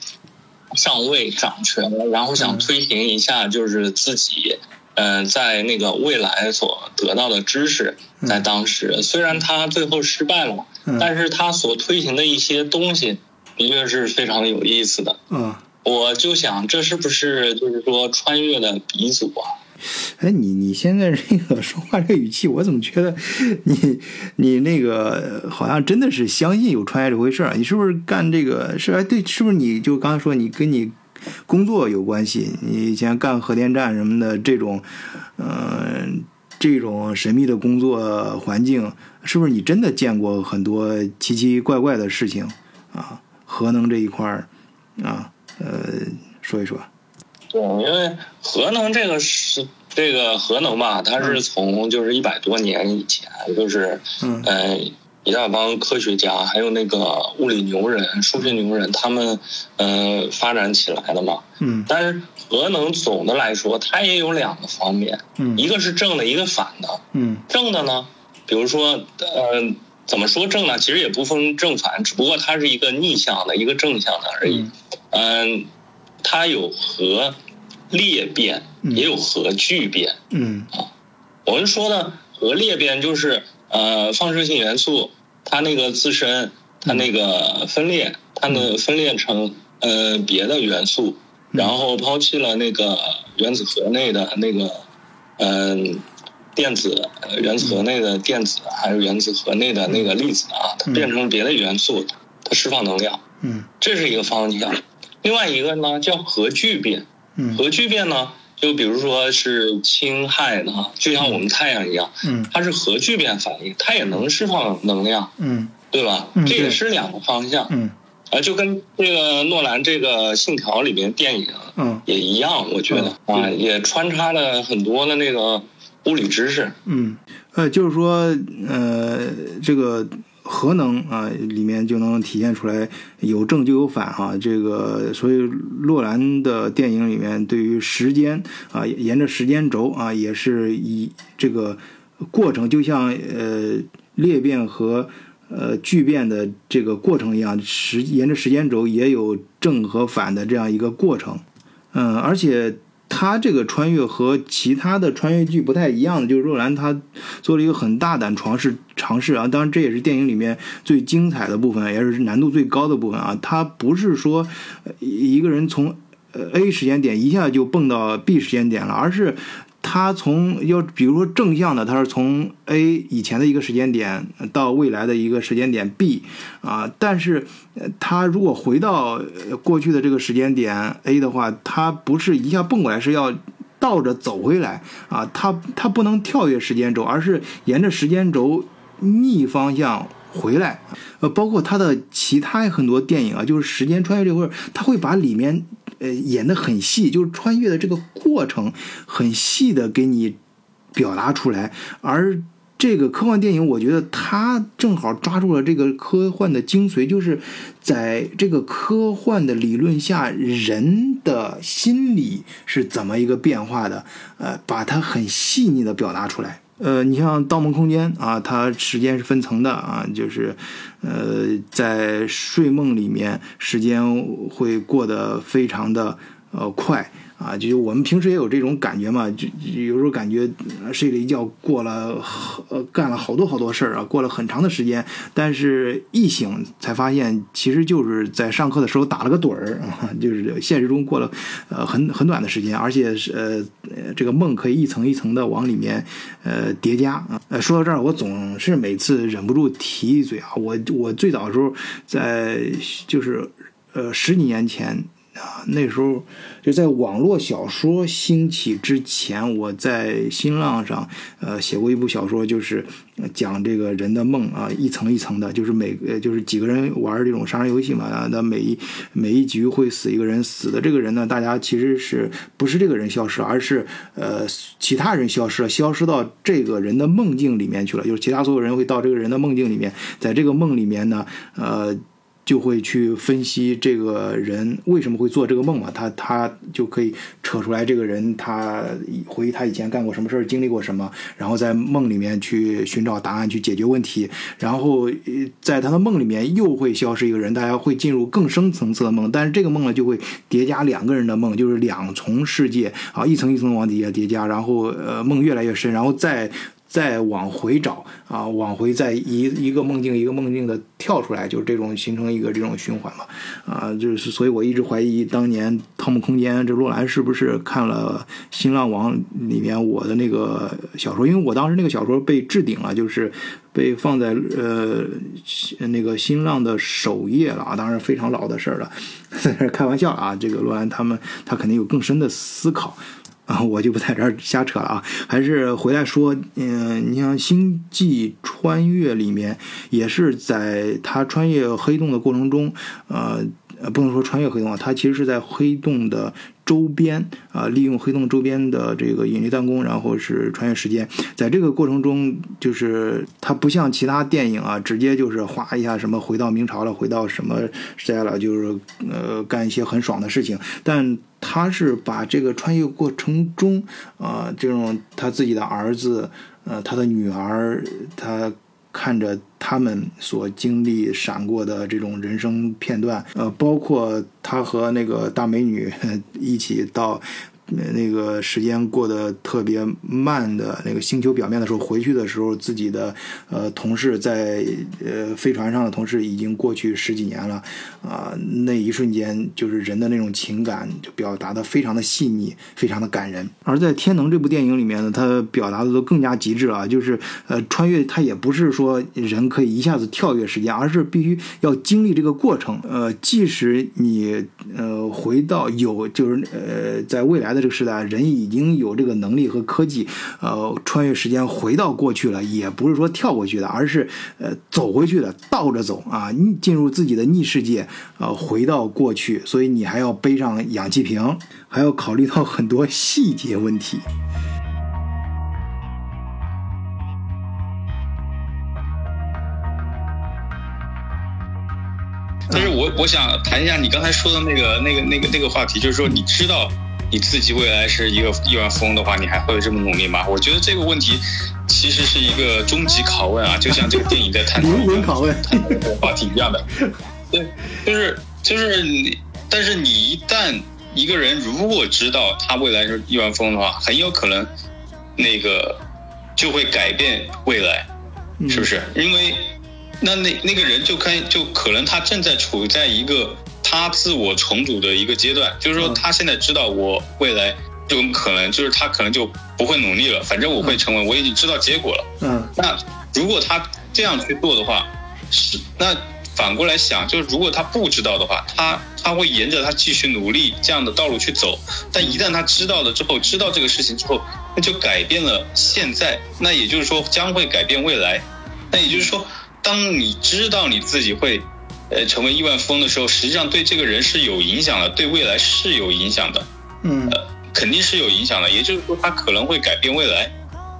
上位掌权，然后想推行一下，就是自己。嗯，在那个未来所得到的知识，在当时虽然他最后失败了，但是他所推行的一些东西，的确是非常有意思的。嗯，我就想，这是不是就是说穿越的鼻祖啊？哎，你你现在这个说话这语气，我怎么觉得你你那个好像真的是相信有穿越这回事儿？你是不是干这个是？哎，对，是不是你就刚才说你跟你。工作有关系，你以前干核电站什么的这种，嗯，这种神秘的工作环境，是不是你真的见过很多奇奇怪怪的事情啊？核能这一块儿啊，呃，说一说。对，因为核能这个是这个核能吧，它是从就是一百多年以前，就是嗯。一大帮科学家，还有那个物理牛人、数学牛人，他们呃发展起来的嘛。嗯。但是核能总的来说，它也有两个方面。嗯。一个是正的，一个反的。嗯。正的呢，比如说呃，怎么说正呢？其实也不分正反，只不过它是一个逆向的，一个正向的而已。嗯。它有核裂变，也有核聚变。嗯。啊，我们说的核裂变就是呃放射性元素。它那个自身，它那个分裂，它能分裂成呃别的元素，然后抛弃了那个原子核内的那个嗯电子，原子核内的电子还有原子核内的那个粒子啊，它变成别的元素，它释放能量。嗯，这是一个方向。另外一个呢叫核聚变。嗯，核聚变呢，就比如说是氢氦呢，就像我们太阳一样，嗯，它是核聚变反应，它也能释放能量，嗯，对吧？这也是两个方向，嗯，啊，就跟这个诺兰这个《信条》里面电影，嗯，也一样，我觉得啊，也穿插了很多的那个物理知识，嗯，呃，就是说，呃，这个。核能啊，里面就能体现出来有正就有反哈。这个所以洛兰的电影里面对于时间啊，沿着时间轴啊，也是以这个过程，就像呃裂变和呃聚变的这个过程一样，时沿着时间轴也有正和反的这样一个过程嗯，而且他这个穿越和其他的穿越剧不太一样的，就是若兰他做了一个很大胆尝试尝试啊，当然这也是电影里面最精彩的部分，也是难度最高的部分啊。他不是说一个人从呃 A 时间点一下就蹦到 B 时间点了，而是。他从要比如说正向的，他是从 A 以前的一个时间点到未来的一个时间点 B，啊，但是他如果回到过去的这个时间点 A 的话，他不是一下蹦过来，是要倒着走回来啊，他他不能跳跃时间轴，而是沿着时间轴逆方向回来。呃，包括他的其他很多电影啊，就是时间穿越这块，他会把里面。呃，演的很细，就是穿越的这个过程很细的给你表达出来。而这个科幻电影，我觉得它正好抓住了这个科幻的精髓，就是在这个科幻的理论下，人的心理是怎么一个变化的，呃，把它很细腻的表达出来。呃，你像《盗梦空间》啊，它时间是分层的啊，就是，呃，在睡梦里面，时间会过得非常的呃快。啊，就我们平时也有这种感觉嘛，就有时候感觉睡了一觉，过了呃干了好多好多事儿啊，过了很长的时间，但是一醒才发现，其实就是在上课的时候打了个盹儿啊，就是现实中过了呃很很短的时间，而且是呃这个梦可以一层一层的往里面呃叠加啊。呃，说到这儿，我总是每次忍不住提一嘴啊，我我最早的时候在就是呃十几年前。啊，那时候就在网络小说兴起之前，我在新浪上呃写过一部小说，就是讲这个人的梦啊，一层一层的，就是每呃就是几个人玩这种杀人游戏嘛，那每一每一局会死一个人，死的这个人呢，大家其实是不是这个人消失，而是呃其他人消失了，消失到这个人的梦境里面去了，就是其他所有人会到这个人的梦境里面，在这个梦里面呢，呃。就会去分析这个人为什么会做这个梦嘛，他他就可以扯出来这个人他回忆他以前干过什么事儿，经历过什么，然后在梦里面去寻找答案，去解决问题，然后在他的梦里面又会消失一个人，大家会进入更深层次的梦，但是这个梦呢就会叠加两个人的梦，就是两重世界啊，一层一层往底下叠加，然后呃梦越来越深，然后再。再往回找啊，往回再一一个梦境一个梦境的跳出来，就是这种形成一个这种循环嘛，啊，就是所以我一直怀疑当年《盗梦空间》这洛兰是不是看了新浪网里面我的那个小说，因为我当时那个小说被置顶了，就是被放在呃那个新浪的首页了啊，当然非常老的事儿了，在 开玩笑啊，这个洛兰他们他肯定有更深的思考。啊，我就不在这儿瞎扯了啊，还是回来说，嗯，你像《星际穿越》里面，也是在他穿越黑洞的过程中，呃，不能说穿越黑洞啊，他其实是在黑洞的。周边啊，利用黑洞周边的这个引力弹弓，然后是穿越时间。在这个过程中，就是它不像其他电影啊，直接就是哗一下什么回到明朝了，回到什么时代了，就是呃干一些很爽的事情。但他是把这个穿越过程中啊，这种他自己的儿子，呃，他的女儿，他。看着他们所经历闪过的这种人生片段，呃，包括他和那个大美女 一起到。那个时间过得特别慢的那个星球表面的时候，回去的时候，自己的呃同事在呃飞船上的同事已经过去十几年了，啊，那一瞬间就是人的那种情感就表达的非常的细腻，非常的感人。而在《天能》这部电影里面呢，它表达的都更加极致了，就是呃穿越，它也不是说人可以一下子跳跃时间，而是必须要经历这个过程。呃，即使你呃回到有就是呃在未来的。这个时代，人已经有这个能力和科技，呃，穿越时间回到过去了，也不是说跳过去的，而是呃走回去的，倒着走啊，进入自己的逆世界，呃，回到过去，所以你还要背上氧气瓶，还要考虑到很多细节问题。但是我我想谈一下你刚才说的那个那个那个那个话题，就是说你知道。你自己未来是一个亿万富翁的话，你还会这么努力吗？我觉得这个问题其实是一个终极拷问啊，就像这个电影在探讨灵魂拷问话题一样的。对，就是就是你，但是你一旦一个人如果知道他未来是亿万富翁的话，很有可能那个就会改变未来，是不是？因为那那那个人就看就可能他正在处在一个他自我重组的一个阶段，就是说他现在知道我未来就可能就是他可能就不会努力了，反正我会成为，我已经知道结果了。嗯，那如果他这样去做的话，是那。反过来想，就是如果他不知道的话，他他会沿着他继续努力这样的道路去走。但一旦他知道了之后，知道这个事情之后，那就改变了现在，那也就是说将会改变未来。那也就是说，当你知道你自己会，呃，成为亿万富翁的时候，实际上对这个人是有影响的，对未来是有影响的。嗯，呃，肯定是有影响的。也就是说，他可能会改变未来。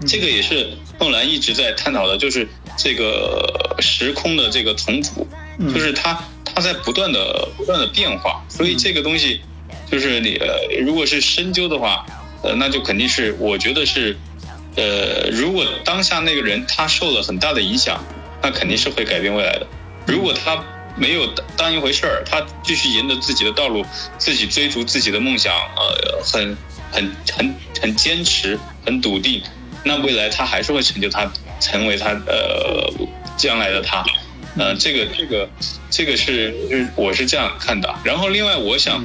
这个也是诺兰一直在探讨的，就是这个时空的这个重组。就是它，它在不断的、不断的变化，所以这个东西，就是你呃，如果是深究的话，呃，那就肯定是，我觉得是，呃，如果当下那个人他受了很大的影响，那肯定是会改变未来的。如果他没有当一回事儿，他继续沿着自己的道路，自己追逐自己的梦想，呃，很、很、很、很坚持、很笃定，那未来他还是会成就他，成为他呃将来的他。嗯，这个这个这个是是我是这样看的。然后另外我想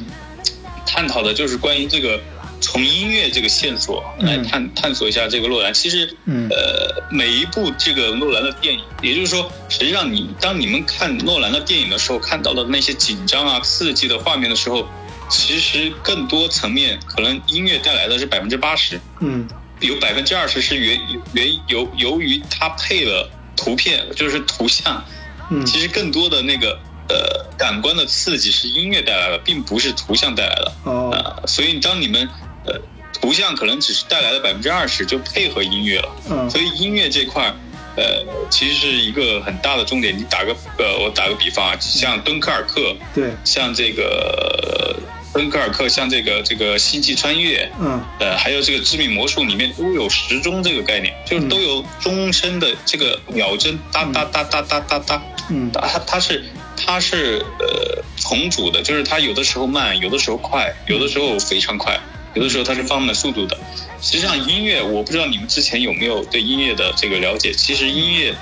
探讨的就是关于这个从音乐这个线索来探探索一下这个诺兰。其实，呃，每一部这个诺兰的电影，也就是说，实际上你当你们看诺兰的电影的时候，看到的那些紧张啊、刺激的画面的时候，其实更多层面可能音乐带来的是百分之八十，嗯，有百分之二十是源源由由于他配了图片，就是图像。嗯其实更多的那个呃感官的刺激是音乐带来的，并不是图像带来的。哦，所以当你们呃图像可能只是带来了百分之二十，就配合音乐了。嗯，所以音乐这块呃其实是一个很大的重点。你打个呃我打个比方啊，像敦刻尔克，对，像这个。敦刻尔克像这个这个星际穿越，嗯，呃，还有这个致命魔术里面都有时钟这个概念，就是都有钟声的这个秒针哒哒哒哒哒哒哒，嗯，它它是它是呃重组的，就是它有的时候慢，有的时候快，有的时候非常快，有的时候它是放慢速度的。实际上音乐，我不知道你们之前有没有对音乐的这个了解，其实音乐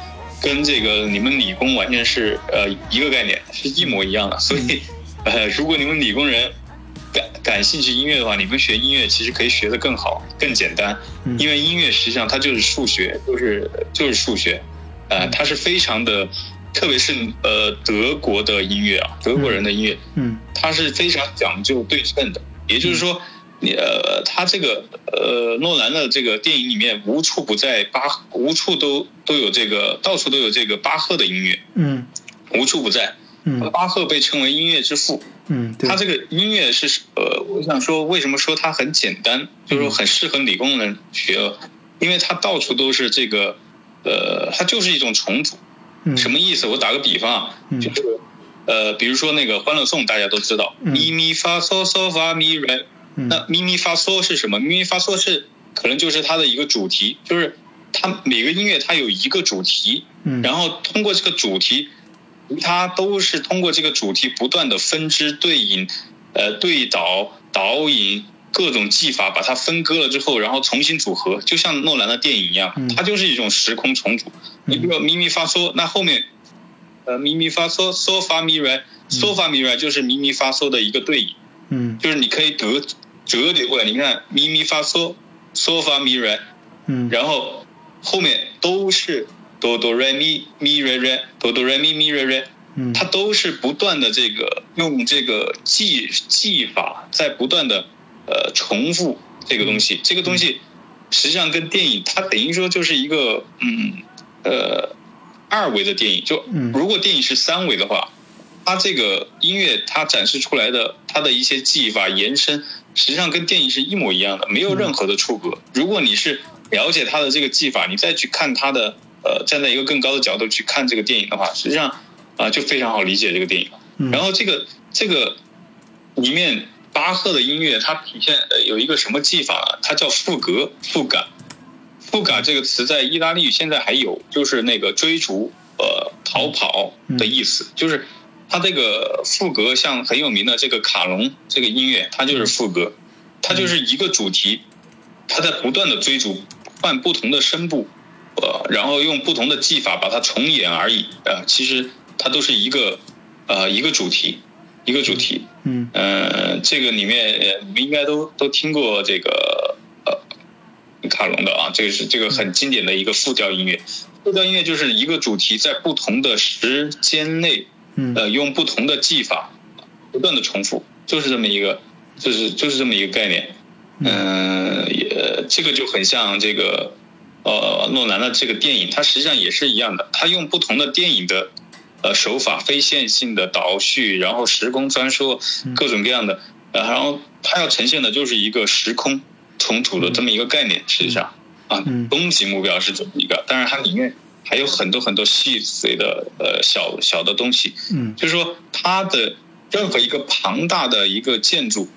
跟这个你们理工完全是呃一个概念，是一模一样的。所以 呃，如果你们理工人。感感兴趣音乐的话，你们学音乐其实可以学得更好、更简单，因为音乐实际上它就是数学，就是就是数学，呃，它是非常的，特别是呃德国的音乐啊，德国人的音乐，嗯，它是非常讲究对称的，也就是说，你呃，他这个呃诺兰的这个电影里面无处不在巴，无处都都有这个，到处都有这个巴赫的音乐，嗯，无处不在。嗯，巴赫被称为音乐之父。嗯，他这个音乐是呃，我想说，为什么说它很简单，就是说很适合理工人学，因为它到处都是这个，呃，它就是一种重组。什么意思？我打个比方啊，就是呃，比如说那个《欢乐颂》，大家都知道，咪咪发嗦嗦发咪来，那咪咪发嗦是什么？咪咪发嗦是可能就是它的一个主题，就是它每个音乐它有一个主题，然后通过这个主题。它都是通过这个主题不断的分支对引，呃对导导引各种技法把它分割了之后，然后重新组合，就像诺兰的电影一样，它就是一种时空重组。你比如咪咪发嗦，那后面，呃咪咪发嗦嗦发咪来嗦发咪来就是咪咪发嗦的一个对应，嗯，就是你可以折折叠过来，你看咪咪发嗦嗦发咪来，嗯，然后后面都是。哆哆来咪咪瑞瑞，哆哆来咪咪瑞瑞，嗯，它都是不断的这个用这个技技法在不断的呃重复这个东西，这个东西实际上跟电影它等于说就是一个嗯呃二维的电影，就如果电影是三维的话，它这个音乐它展示出来的它的一些技法延伸，实际上跟电影是一模一样的，没有任何的出格。如果你是了解他的这个技法，你再去看他的。呃，站在一个更高的角度去看这个电影的话，实际上啊就非常好理解这个电影。然后这个这个里面巴赫的音乐，它体现呃有一个什么技法啊？它叫赋格、赋感。赋感这个词在意大利语现在还有，就是那个追逐、呃逃跑的意思。就是他这个副歌像很有名的这个卡农这个音乐，它就是副歌，它就是一个主题，它在不断的追逐，换不同的声部，呃，然后用不同的技法把它重演而已，呃，其实它都是一个呃一个主题，一个主题，嗯，呃，这个里面你们应该都都听过这个呃卡农的啊，这个是这个很经典的一个复调音乐，复调音乐就是一个主题在不同的时间内。呃，用不同的技法，不断的重复，就是这么一个，就是就是这么一个概念。嗯，也这个就很像这个，呃，诺兰的这个电影，它实际上也是一样的，它用不同的电影的呃手法，非线性的倒叙，然后时空穿梭，各种各样的，然后他要呈现的就是一个时空冲突的这么一个概念。实际上，啊，终极目标是这么一个，但是它里面。还有很多很多细碎的呃小小的东西，嗯，就是说它的任何一个庞大的一个建筑，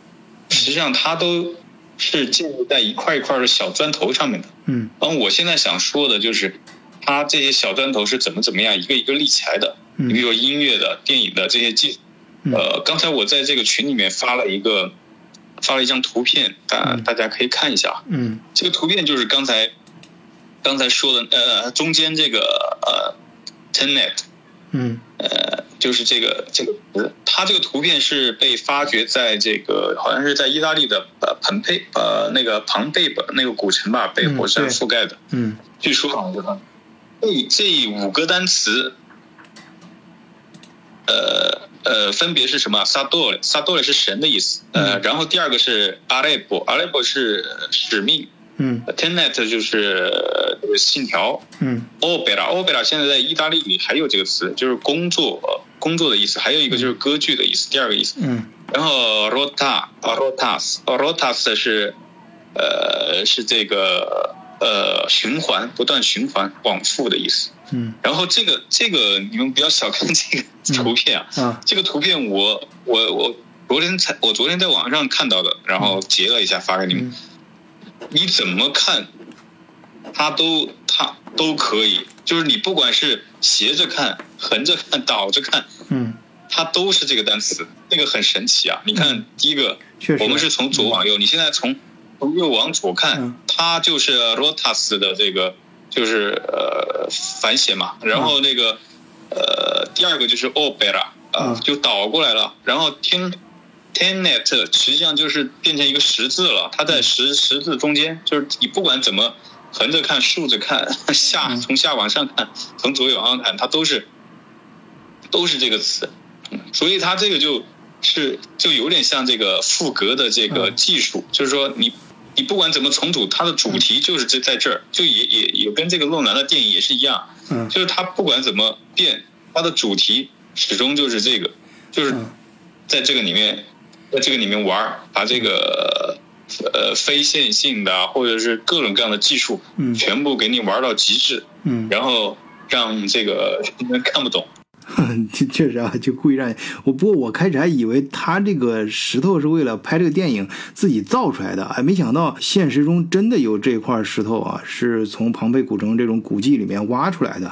实际上它都是建立在一块一块的小砖头上面的，嗯，而我现在想说的就是，它这些小砖头是怎么怎么样一个一个立起来的，你比如说音乐的、电影的这些技，呃，刚才我在这个群里面发了一个发了一张图片，大大家可以看一下，嗯，这个图片就是刚才。刚才说的呃，中间这个呃，Tenet，嗯，呃，就是这个这个，它这个图片是被发掘在这个好像是在意大利的呃蓬佩呃那个庞贝吧那个古城吧被火山覆盖的，嗯，据说好像这这五个单词，呃呃分别是什么？萨多萨多是神的意思，呃，然后第二个是阿雷波阿雷波是使命。嗯，Tenet 就是信条。嗯，Opera，Opera 现在在意大利语还有这个词，就是工作，工作的意思。还有一个就是歌剧的意思，第二个意思。嗯，然后 Rota，Rotas，Rotas 是，呃，是这个呃循环，不断循环，往复的意思。嗯，然后这个这个你们不要小看这个图片啊，啊，这个图片我我我昨天才我昨天在网上看到的，然后截了一下发给你们。你怎么看，它都它都可以，就是你不管是斜着看、横着看、倒着看，嗯，它都是这个单词，那个很神奇啊！你看第一个，我们是从左往右，你现在从从右往左看，它就是 rotas 的这个就是呃反写嘛，然后那个呃第二个就是 opera 啊，就倒过来了，然后听。Tenet 实际上就是变成一个十字了，它在十十字中间，就是你不管怎么横着看、竖着看、下从下往上看、从左右往上看，它都是都是这个词，所以它这个就是就有点像这个赋格的这个技术，就是说你你不管怎么重组，它的主题就是这在这儿，就也也也跟这个诺兰的电影也是一样，就是它不管怎么变，它的主题始终就是这个，就是在这个里面。在这个里面玩，把这个呃非线性的或者是各种各样的技术，嗯，全部给你玩到极致，嗯，然后让这个人看不懂。确实啊，就故意让我。不过我开始还以为他这个石头是为了拍这个电影自己造出来的，哎，没想到现实中真的有这块石头啊，是从庞贝古城这种古迹里面挖出来的，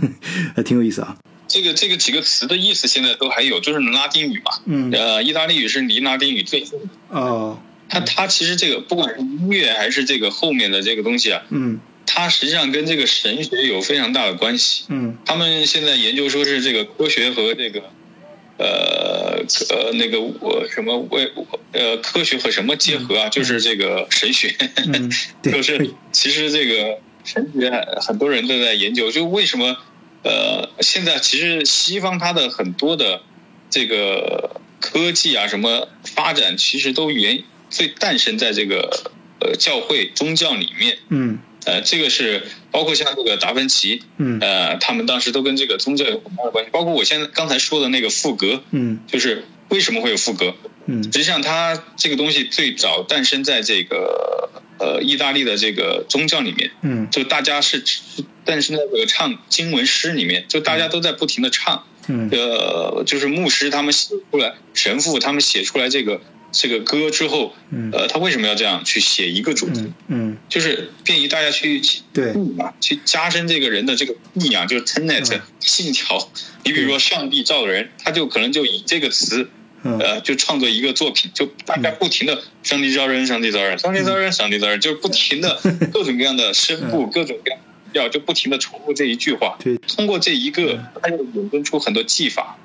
还挺有意思啊。这个这个几个词的意思现在都还有，就是拉丁语嘛。嗯。呃，意大利语是离拉丁语最近。哦。它它其实这个不管是音乐还是这个后面的这个东西啊，嗯，它实际上跟这个神学有非常大的关系。嗯。他们现在研究说是这个科学和这个，呃呃那个我什么为呃科学和什么结合啊？就是这个神学。嗯。就是其实这个神学很多人都在研究，就为什么？呃，现在其实西方它的很多的这个科技啊，什么发展，其实都源最诞生在这个呃教会宗教里面。嗯。呃，这个是包括像这个达芬奇，嗯，呃，他们当时都跟这个宗教有很大的关系。包括我现在刚才说的那个赋格，嗯，就是为什么会有赋格？嗯，实际上它这个东西最早诞生在这个呃意大利的这个宗教里面。嗯，就大家是。但是那个唱经文诗里面，就大家都在不停的唱，嗯，呃，就是牧师他们写出来，神父他们写出来这个这个歌之后，呃，他为什么要这样去写一个主题？嗯，就是便于大家去对嘛，去加深这个人的这个信仰，就是 tenet 信条。你比如说上帝造人，他就可能就以这个词，呃，就创作一个作品，就大家不停的上帝造人，上帝造人，上帝造人，上帝造人，就是不停的 各种各样的声部，各种各样要就不停的重复这一句话。对，通过这一个，他又引申出很多技法。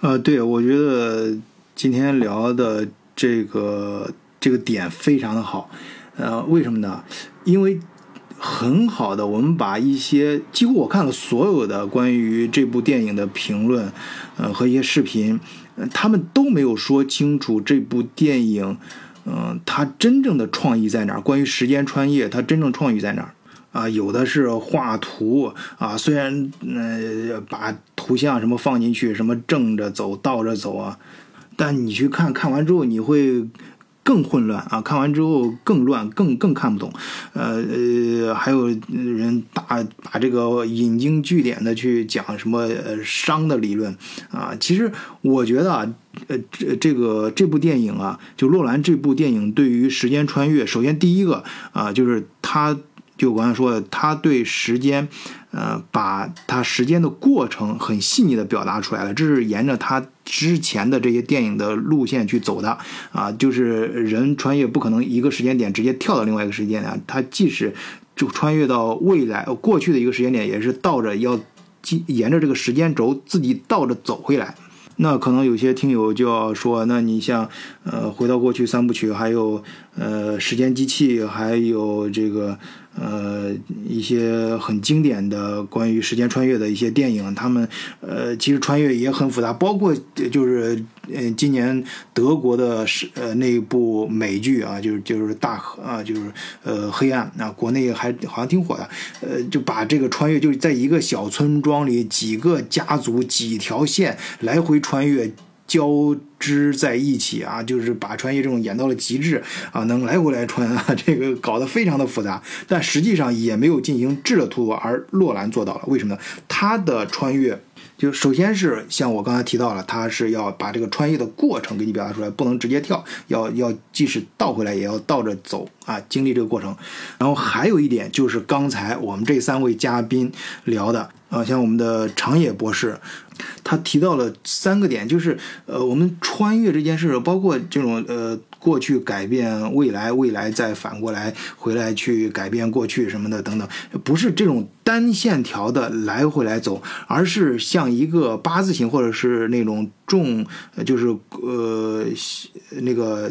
呃，对，我觉得今天聊的。这个这个点非常的好，呃，为什么呢？因为很好的，我们把一些几乎我看了所有的关于这部电影的评论，呃，和一些视频，他们都没有说清楚这部电影，嗯，它真正的创意在哪儿？关于时间穿越，它真正创意在哪儿？啊，有的是画图啊，虽然呃把图像什么放进去，什么正着走、倒着走啊。但你去看看完之后，你会更混乱啊！看完之后更乱，更更看不懂。呃呃，还有人大把这个引经据典的去讲什么呃熵的理论啊。其实我觉得啊，呃这这个这部电影啊，就洛兰这部电影对于时间穿越，首先第一个啊，就是他。就我刚才说的，他对时间，呃，把他时间的过程很细腻的表达出来了。这是沿着他之前的这些电影的路线去走的啊，就是人穿越不可能一个时间点直接跳到另外一个时间点，它即使就穿越到未来过去的一个时间点，也是倒着要沿着这个时间轴自己倒着走回来。那可能有些听友就要说，那你像呃，回到过去三部曲，还有呃，时间机器，还有这个。呃，一些很经典的关于时间穿越的一些电影，他们呃，其实穿越也很复杂，包括就是呃，今年德国的是呃那部美剧啊，就是就是大河啊，就是呃黑暗啊，国内还好像挺火的，呃，就把这个穿越就在一个小村庄里，几个家族几条线来回穿越。交织在一起啊，就是把穿越这种演到了极致啊，能来回来穿啊，这个搞得非常的复杂，但实际上也没有进行质的突破，而洛兰做到了。为什么呢？他的穿越就首先是像我刚才提到了，他是要把这个穿越的过程给你表达出来，不能直接跳，要要即使倒回来也要倒着走啊，经历这个过程。然后还有一点就是刚才我们这三位嘉宾聊的啊，像我们的长野博士。他提到了三个点，就是呃，我们穿越这件事，包括这种呃，过去改变未来，未来再反过来回来去改变过去什么的等等，不是这种单线条的来回来走，而是像一个八字形或者是那种重，就是呃那个。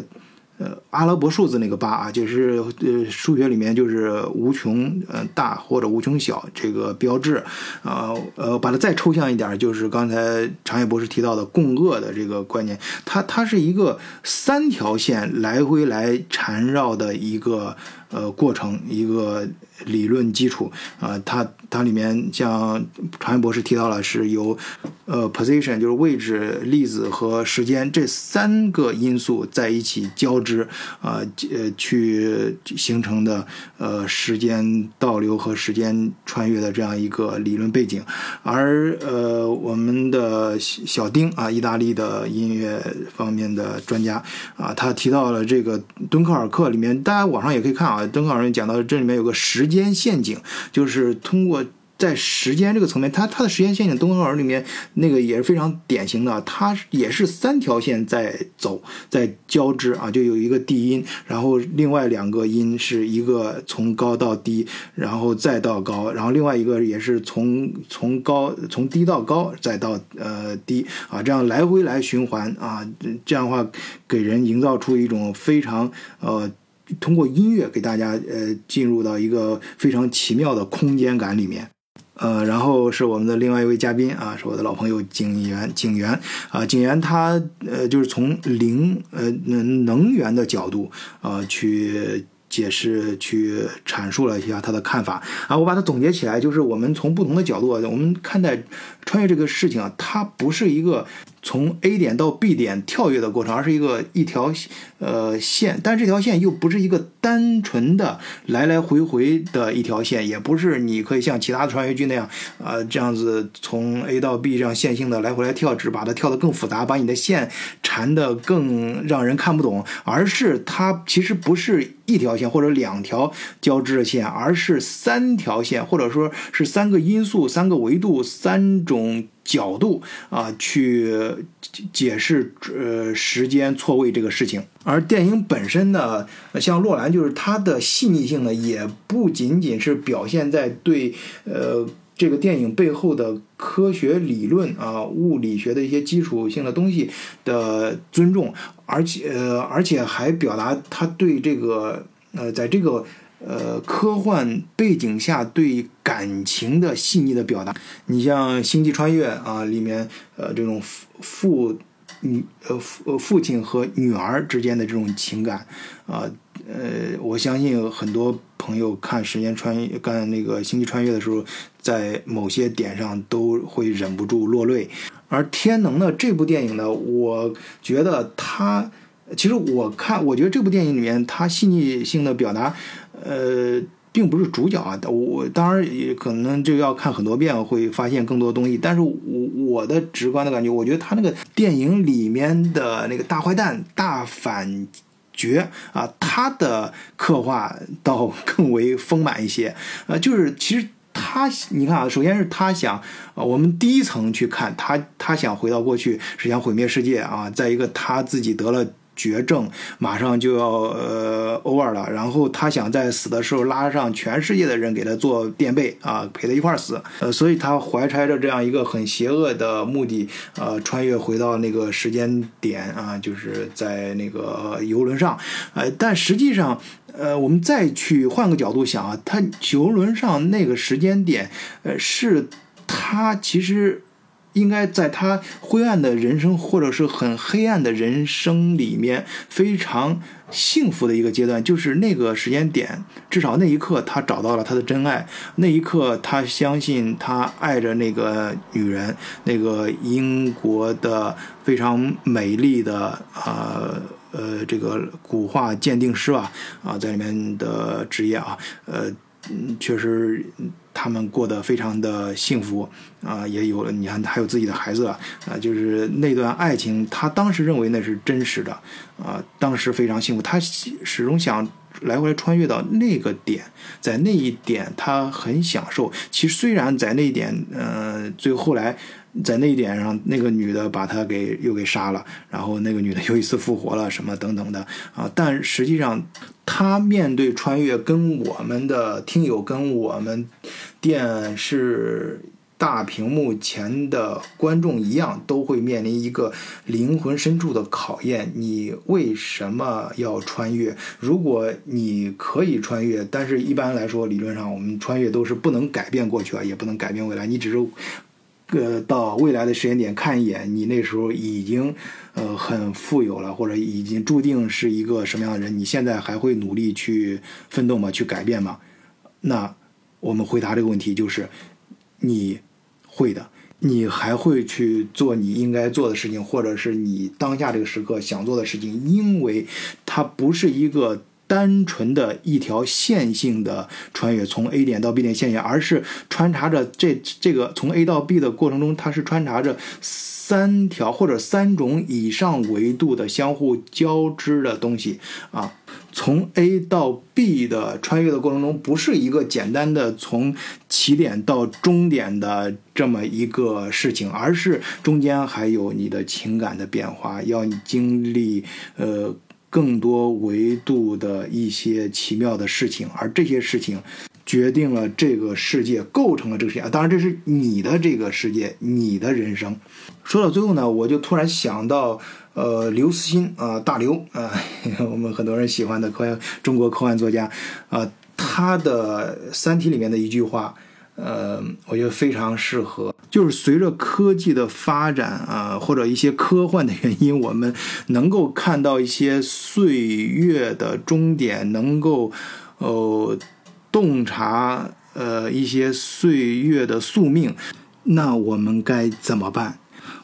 呃，阿拉伯数字那个八啊，就是呃数学里面就是无穷呃大或者无穷小这个标志，啊呃把它再抽象一点，就是刚才常野博士提到的共轭的这个观念，它它是一个三条线来回来缠绕的一个。呃，过程一个理论基础啊，它它里面像长安博士提到了，是由呃 position 就是位置、粒子和时间这三个因素在一起交织啊，呃，去形成的呃时间倒流和时间穿越的这样一个理论背景。而呃，我们的小丁啊，意大利的音乐方面的专家啊，他提到了这个敦刻尔克里面，大家网上也可以看啊。敦刻尔人讲到这里面有个时间陷阱，就是通过在时间这个层面，它它的时间陷阱，东方尔里面那个也是非常典型的，它也是三条线在走，在交织啊，就有一个低音，然后另外两个音是一个从高到低，然后再到高，然后另外一个也是从从高从低到高再到呃低啊，这样来回来循环啊，这样的话给人营造出一种非常呃。通过音乐给大家呃进入到一个非常奇妙的空间感里面，呃，然后是我们的另外一位嘉宾啊，是我的老朋友景源景源啊，景源他呃就是从零呃能能源的角度啊去解释去阐述了一下他的看法啊，我把它总结起来就是我们从不同的角度我们看待穿越这个事情啊，它不是一个。从 A 点到 B 点跳跃的过程，而是一个一条呃线，但这条线又不是一个单纯的来来回回的一条线，也不是你可以像其他的穿越剧那样，呃这样子从 A 到 B 这样线性的来回来跳，只把它跳得更复杂，把你的线谈。的更让人看不懂，而是它其实不是一条线或者两条交织的线，而是三条线，或者说是三个因素、三个维度、三种角度啊，去解释呃时间错位这个事情。而电影本身呢，像洛兰，就是它的细腻性呢，也不仅仅是表现在对呃。这个电影背后的科学理论啊，物理学的一些基础性的东西的尊重，而且呃，而且还表达他对这个呃，在这个呃科幻背景下对感情的细腻的表达。你像《星际穿越》啊，里面呃这种父父女呃父呃父亲和女儿之间的这种情感啊，呃，我相信很多朋友看《时间穿越》干那个《星际穿越》的时候。在某些点上都会忍不住落泪，而《天能》呢这部电影呢，我觉得它其实我看，我觉得这部电影里面它细腻性的表达，呃，并不是主角啊。我当然也可能就要看很多遍会发现更多东西，但是我我的直观的感觉，我觉得他那个电影里面的那个大坏蛋、大反角啊，他的刻画倒更为丰满一些。呃，就是其实。他，你看啊，首先是他想，我们第一层去看他，他想回到过去，是想毁灭世界啊。再一个，他自己得了绝症，马上就要呃 over 了，然后他想在死的时候拉上全世界的人给他做垫背啊，陪他一块儿死。呃，所以他怀揣着这样一个很邪恶的目的，呃，穿越回到那个时间点啊，就是在那个游轮上，呃，但实际上。呃，我们再去换个角度想啊，他游轮上那个时间点，呃，是他其实应该在他灰暗的人生或者是很黑暗的人生里面非常幸福的一个阶段，就是那个时间点，至少那一刻他找到了他的真爱，那一刻他相信他爱着那个女人，那个英国的非常美丽的啊。呃，这个古画鉴定师吧，啊，在里面的职业啊，呃，嗯确实他们过得非常的幸福啊，也有了，你看还有自己的孩子啊，就是那段爱情，他当时认为那是真实的啊，当时非常幸福，他始终想来回来穿越到那个点，在那一点他很享受。其实虽然在那一点，呃，最后来。在那一点上，那个女的把他给又给杀了，然后那个女的又一次复活了，什么等等的啊。但实际上，他面对穿越，跟我们的听友，跟我们电视大屏幕前的观众一样，都会面临一个灵魂深处的考验。你为什么要穿越？如果你可以穿越，但是一般来说，理论上我们穿越都是不能改变过去啊，也不能改变未来，你只是。呃，到未来的时间点看一眼，你那时候已经呃很富有了，或者已经注定是一个什么样的人？你现在还会努力去奋斗吗？去改变吗？那我们回答这个问题就是，你会的，你还会去做你应该做的事情，或者是你当下这个时刻想做的事情，因为它不是一个。单纯的一条线性的穿越，从 A 点到 B 点线性，而是穿插着这这个从 A 到 B 的过程中，它是穿插着三条或者三种以上维度的相互交织的东西啊。从 A 到 B 的穿越的过程中，不是一个简单的从起点到终点的这么一个事情，而是中间还有你的情感的变化，要你经历呃。更多维度的一些奇妙的事情，而这些事情决定了这个世界，构成了这个世界。当然，这是你的这个世界，你的人生。说到最后呢，我就突然想到，呃，刘慈欣啊，大刘啊，我们很多人喜欢的科幻中国科幻作家啊，他的《三体》里面的一句话。呃，我觉得非常适合，就是随着科技的发展啊，或者一些科幻的原因，我们能够看到一些岁月的终点，能够呃洞察呃一些岁月的宿命，那我们该怎么办？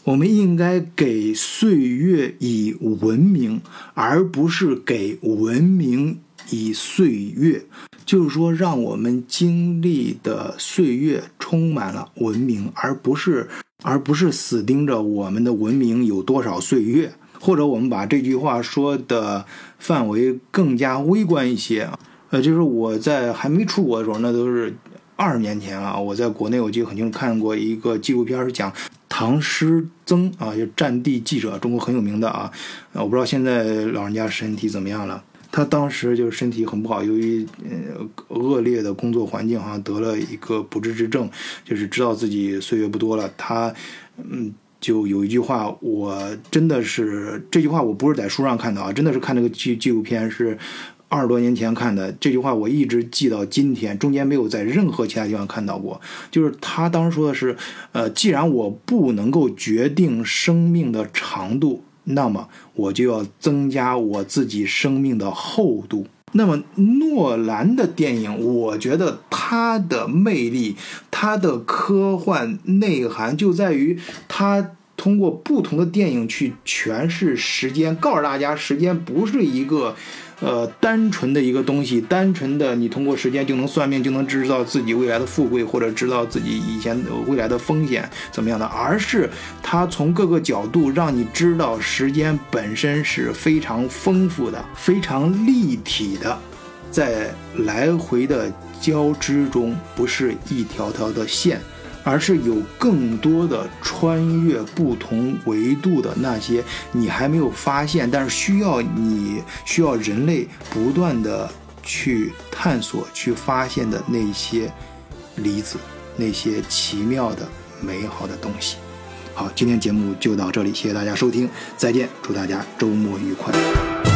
我们应该给岁月以文明，而不是给文明以岁月。就是说，让我们经历的岁月充满了文明，而不是而不是死盯着我们的文明有多少岁月。或者我们把这句话说的范围更加微观一些啊，呃，就是我在还没出国的时候，那都是二十年前啊。我在国内，我记得很清楚看过一个纪录片，是讲唐诗曾啊，就战地记者，中国很有名的啊。我不知道现在老人家身体怎么样了。他当时就是身体很不好，由于呃恶劣的工作环境，好像得了一个不治之症，就是知道自己岁月不多了。他嗯，就有一句话，我真的是这句话，我不是在书上看的啊，真的是看那个纪纪录片，是二十多年前看的。这句话我一直记到今天，中间没有在任何其他地方看到过。就是他当时说的是，呃，既然我不能够决定生命的长度。那么我就要增加我自己生命的厚度。那么诺兰的电影，我觉得他的魅力，他的科幻内涵就在于他通过不同的电影去诠释时间，告诉大家时间不是一个。呃，单纯的一个东西，单纯的你通过时间就能算命，就能知道自己未来的富贵，或者知道自己以前未来的风险怎么样的，而是它从各个角度让你知道时间本身是非常丰富的、非常立体的，在来回的交织中，不是一条条的线。而是有更多的穿越不同维度的那些你还没有发现，但是需要你需要人类不断的去探索、去发现的那些离子，那些奇妙的、美好的东西。好，今天节目就到这里，谢谢大家收听，再见，祝大家周末愉快。